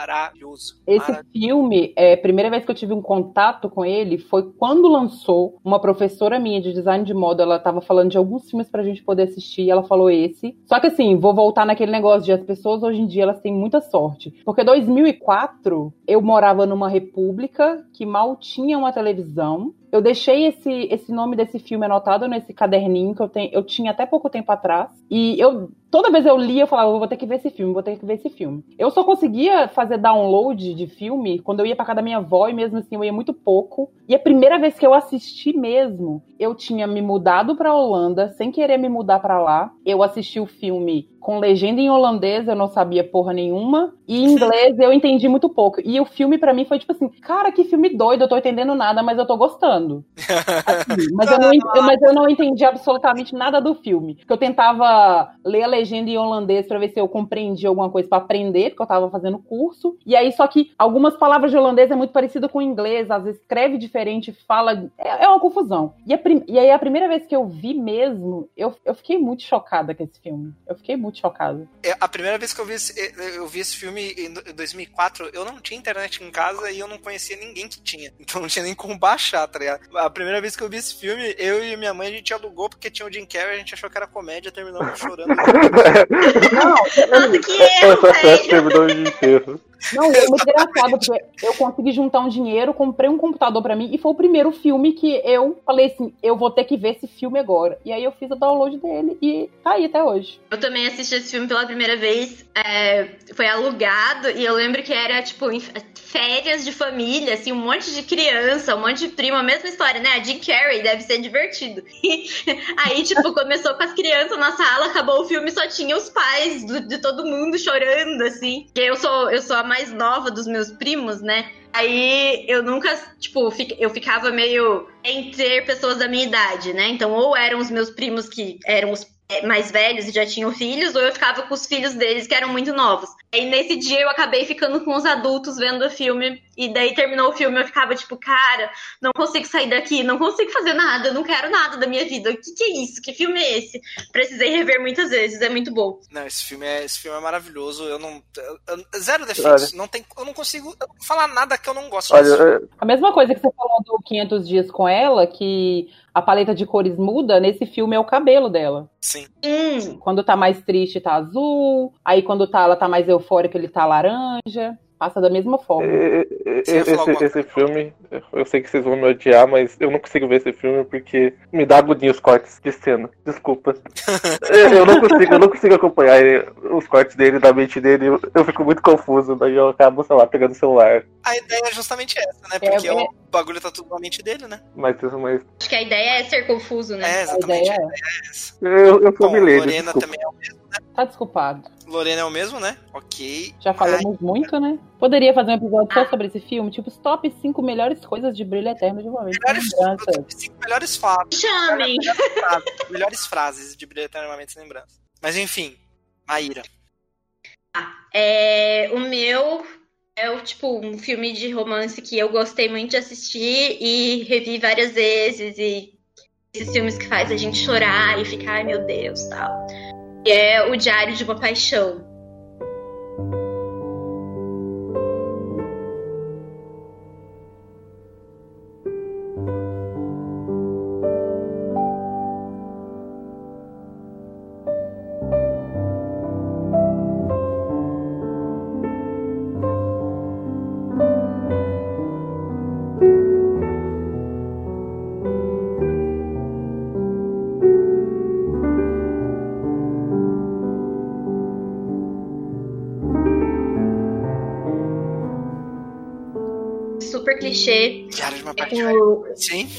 Esse Maravilhoso. filme, é, a primeira vez que eu tive um contato com ele foi quando lançou. Uma professora minha de design de moda, ela tava falando de alguns filmes pra gente poder assistir, e ela falou esse. Só que assim, vou voltar naquele negócio de as pessoas hoje em dia elas têm muita sorte. Porque 2004 eu morava numa república que mal tinha uma televisão. Eu deixei esse, esse nome desse filme anotado nesse caderninho que eu, tenho, eu tinha até pouco tempo atrás. E eu toda vez eu lia, eu falava, vou ter que ver esse filme, vou ter que ver esse filme. Eu só conseguia fazer download de filme quando eu ia pra casa da minha avó, e mesmo assim eu ia muito pouco. E a primeira vez que eu assisti mesmo, eu tinha me mudado pra Holanda, sem querer me mudar pra lá. Eu assisti o filme com legenda em holandês, eu não sabia porra nenhuma. E em inglês eu entendi muito pouco. E o filme pra mim foi tipo assim, cara, que filme doido, eu tô entendendo nada, mas eu tô gostando. Assim, mas, eu não, mas eu não entendi absolutamente nada do filme. Porque eu tentava ler a legenda em holandês pra ver se eu compreendia alguma coisa pra aprender, porque eu tava fazendo curso. E aí, só que algumas palavras de holandês é muito parecido com o inglês, às vezes escreve diferente, fala. É, é uma confusão. E, a e aí, a primeira vez que eu vi mesmo, eu, eu fiquei muito chocada com esse filme. Eu fiquei muito chocada. É, A primeira vez que eu vi esse, eu vi esse filme em 2004, eu não tinha internet em casa e eu não conhecia ninguém que tinha. Então não tinha nem como baixar, tá ligado? A primeira vez que eu vi esse filme, eu e minha mãe a gente alugou porque tinha o Jim Carrey, a gente achou que era comédia, terminamos chorando. Nossa, que erro, Essa festa terminou o dia inteiro. Não, é muito engraçado, porque eu consegui juntar um dinheiro, comprei um computador pra mim e foi o primeiro filme que eu falei assim: eu vou ter que ver esse filme agora. E aí eu fiz o download dele e tá aí até hoje. Eu também assisti esse filme pela primeira vez. é, foi alugado e eu lembro que era, tipo, férias de família, assim, um monte de criança, um monte de primo, a mesma história, né? A Jim Carrey deve ser divertido. Aí, tipo, começou com as crianças na sala, acabou o filme, só tinha os pais do- de todo mundo chorando, assim. Porque eu sou, eu sou a mais nova dos meus primos, né? Aí eu nunca, tipo, eu ficava meio entre pessoas da minha idade, né? Então, ou eram os meus primos que eram os mais velhos e já tinham filhos, ou eu ficava com os filhos deles que eram muito novos. Aí nesse dia eu acabei ficando com os adultos vendo o filme, e daí terminou o filme eu ficava tipo, cara, não consigo sair daqui, não consigo fazer nada, eu não quero nada da minha vida. O que, que é isso? Que filme é esse? Precisei rever muitas vezes, é muito bom. Não, esse filme é, esse filme é maravilhoso. Eu não. eu- eu- zero defeitos. Não tem, eu não consigo falar nada que eu não gosto Olha, disso. é, A mesma coisa que você falou do 500 Dias com ela, que a paleta de cores muda, nesse filme é o cabelo dela. Sim. Hum, Quando tá mais triste, tá azul. Aí quando tá, ela tá mais eufórica, ele tá laranja. Passa da mesma forma. é, é, falar esse, esse filme, eu sei que vocês vão me odiar, mas eu não consigo ver esse filme porque me dá agonia os cortes de cena. Desculpa. eu eu não consigo, eu não consigo acompanhar os cortes dele, da mente dele. Eu, eu fico muito confuso, daí eu acabo, sei lá, pegando o celular. A ideia é justamente essa, né? É, Porque é. o bagulho tá tudo na mente dele, né? Mas, mas acho que a ideia é ser confuso, né? É, A exatamente. ideia A é. ideia é essa. eu, eu sou Bom, milênio, Lorena desculpa. também é o mesmo. Tá desculpado. Lorena é o mesmo, né? Ok. Já falamos muito, né? Poderia fazer um episódio só sobre esse filme, tipo os top 5 melhores coisas de Brilho Eterno de uma vez. Melhores, Lembranças. cinco melhores fatos. Chamem! Melhores frases, melhores frases de Brilho Eternamente Sem Lembrança. Mas enfim, Maíra. É, o meu é o tipo um filme de romance que eu gostei muito de assistir e revi várias vezes e esses filmes que faz a gente chorar e ficar, ai meu Deus, tal. E é o Diário de uma Paixão. É com Sim.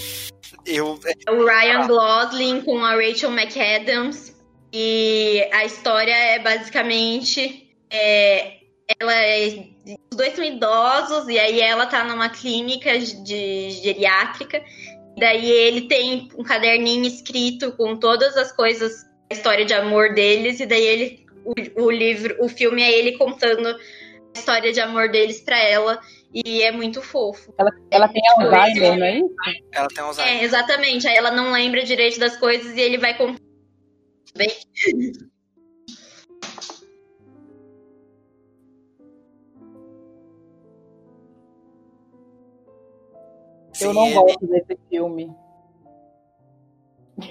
Eu. é, o Ryan Gosling com a Rachel McAdams. E a história é basicamente. é, ela é- os dois são idosos, e aí ela tá numa clínica de geriátrica. E daí ele tem um caderninho escrito com todas as coisas, a história de amor deles, e daí ele. O, o livro, o filme é ele contando a história de amor deles pra ela. E é muito fofo. Ela, ela tem Alzheimer, não é isso? Ela tem Alzheimer. É, exatamente. Aí ela não lembra direito das coisas e ele vai com... Bem, Eu não gosto desse filme.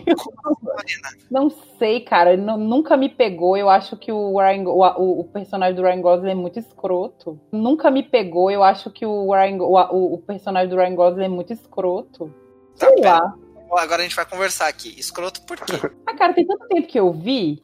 Não sei, cara. nu- nunca me pegou. Eu acho que o, Ryan, o, o- personagem do Ryan Gosling é muito escroto. Nunca me pegou. Eu acho que o, Ryan, o, o, personagem do Ryan Gosling é muito escroto. Tá, Sei pera. lá. Agora a gente vai conversar aqui. Escroto por quê? Ah, cara, tem tanto tempo que eu vi.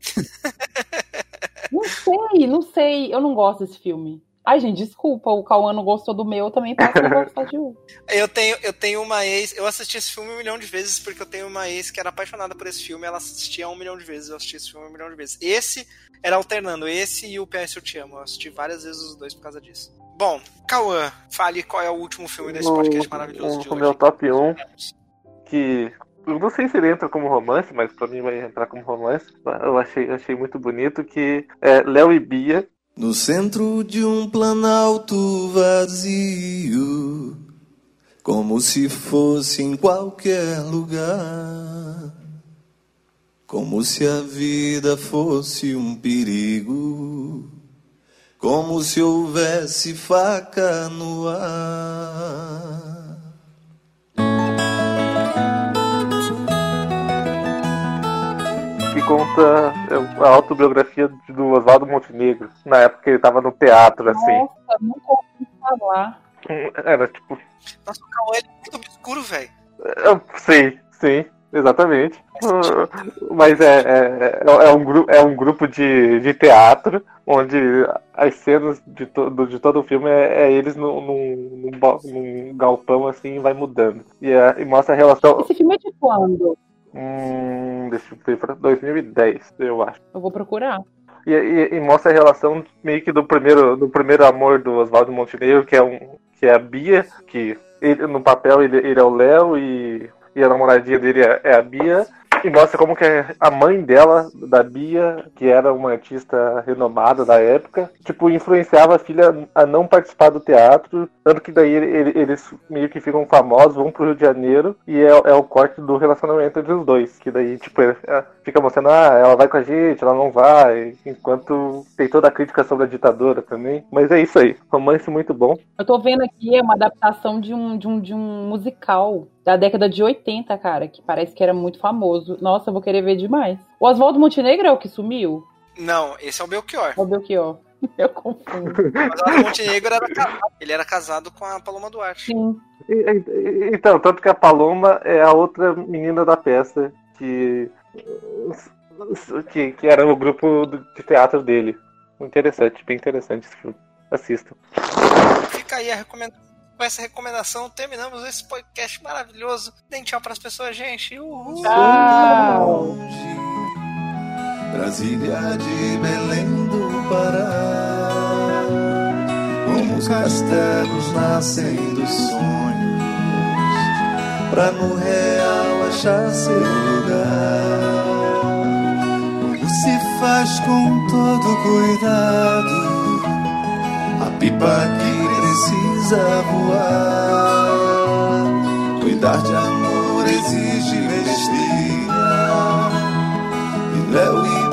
não sei, não sei. Eu não gosto desse filme. Ai, gente, desculpa. O Cauã não gostou do meu, eu também posso gostar de um. Eu tenho, eu tenho uma ex. Eu assisti esse filme um milhão de vezes porque eu tenho uma ex que era apaixonada por esse filme. Ela assistia um milhão de vezes. Eu assisti esse filme um milhão de vezes. Esse era alternando, esse e o PS Eu Te Amo. Eu assisti várias vezes os dois por causa disso. Bom, Cauã, fale qual é o último filme desse podcast maravilhoso de o hoje. meu top 1, que eu não sei se ele entra como romance, mas pra mim vai entrar como romance. Eu achei, achei muito bonito que é Léo e Bia. No centro de um planalto vazio, como se fosse em qualquer lugar, como se a vida fosse um perigo, como se houvesse faca no ar. Conta a autobiografia do Oswaldo Montenegro, na época que ele tava no teatro, assim. Nossa, nunca ouvi falar. Era tipo. Nossa, o Cauã é muito obscuro, velho. Sim, sim, exatamente. Mas é, é, é, é um, é um grupo de, de teatro onde as cenas de, to, de todo o filme é, é eles num, num, num galpão assim e vai mudando. E, é- e mostra a relação. Esse filme é de quando? Hum, deixa eu ver, pra 2010, eu acho. Eu vou procurar. E, e- e mostra a relação meio que do primeiro, do primeiro amor do Oswaldo Montenegro, que é, um, que é a Bia, que ele, no papel ele, ele é o Léo e, e a namoradinha dele é, é a Bia. E mostra como que a mãe dela, da Bia, que era uma artista renomada da época, tipo, influenciava a filha a não participar do teatro. Tanto que daí ele- ele- eles meio que ficam famosos, vão pro Rio de Janeiro, e é, é o corte do relacionamento entre os dois. Que daí, tipo, é- fica mostrando, ah, ela vai com a gente, ela não vai. Enquanto tem toda a crítica sobre a ditadura também. Mas é isso aí. Romance muito bom. Eu tô vendo aqui, é uma adaptação de um, de um, de um musical da década de 80, cara, que parece que era muito famoso. Nossa, eu vou querer ver demais. O Oswaldo Montenegro é o que sumiu? Não, esse é o Belchior. É o Belchior. Eu confundo. Mas o Montenegro era casado. Ele era casado com a Paloma Duarte. Sim. E- e- Então, tanto que a Paloma é a outra menina da peça que. que, que era o grupo de teatro dele. Interessante, bem interessante esse filme. Assistam. Fica aí a recomendação. Com essa recomendação, terminamos esse podcast maravilhoso. Deem tchau pras pessoas, gente. Uhul. Tchau. Brasília de Belém do Pará. Como os castelos nascem dos sonhos, pra no real achar seu lugar. Como se faz com todo cuidado, a pipa que precisa voar. Cuidar de amor exige mestria. E Léo e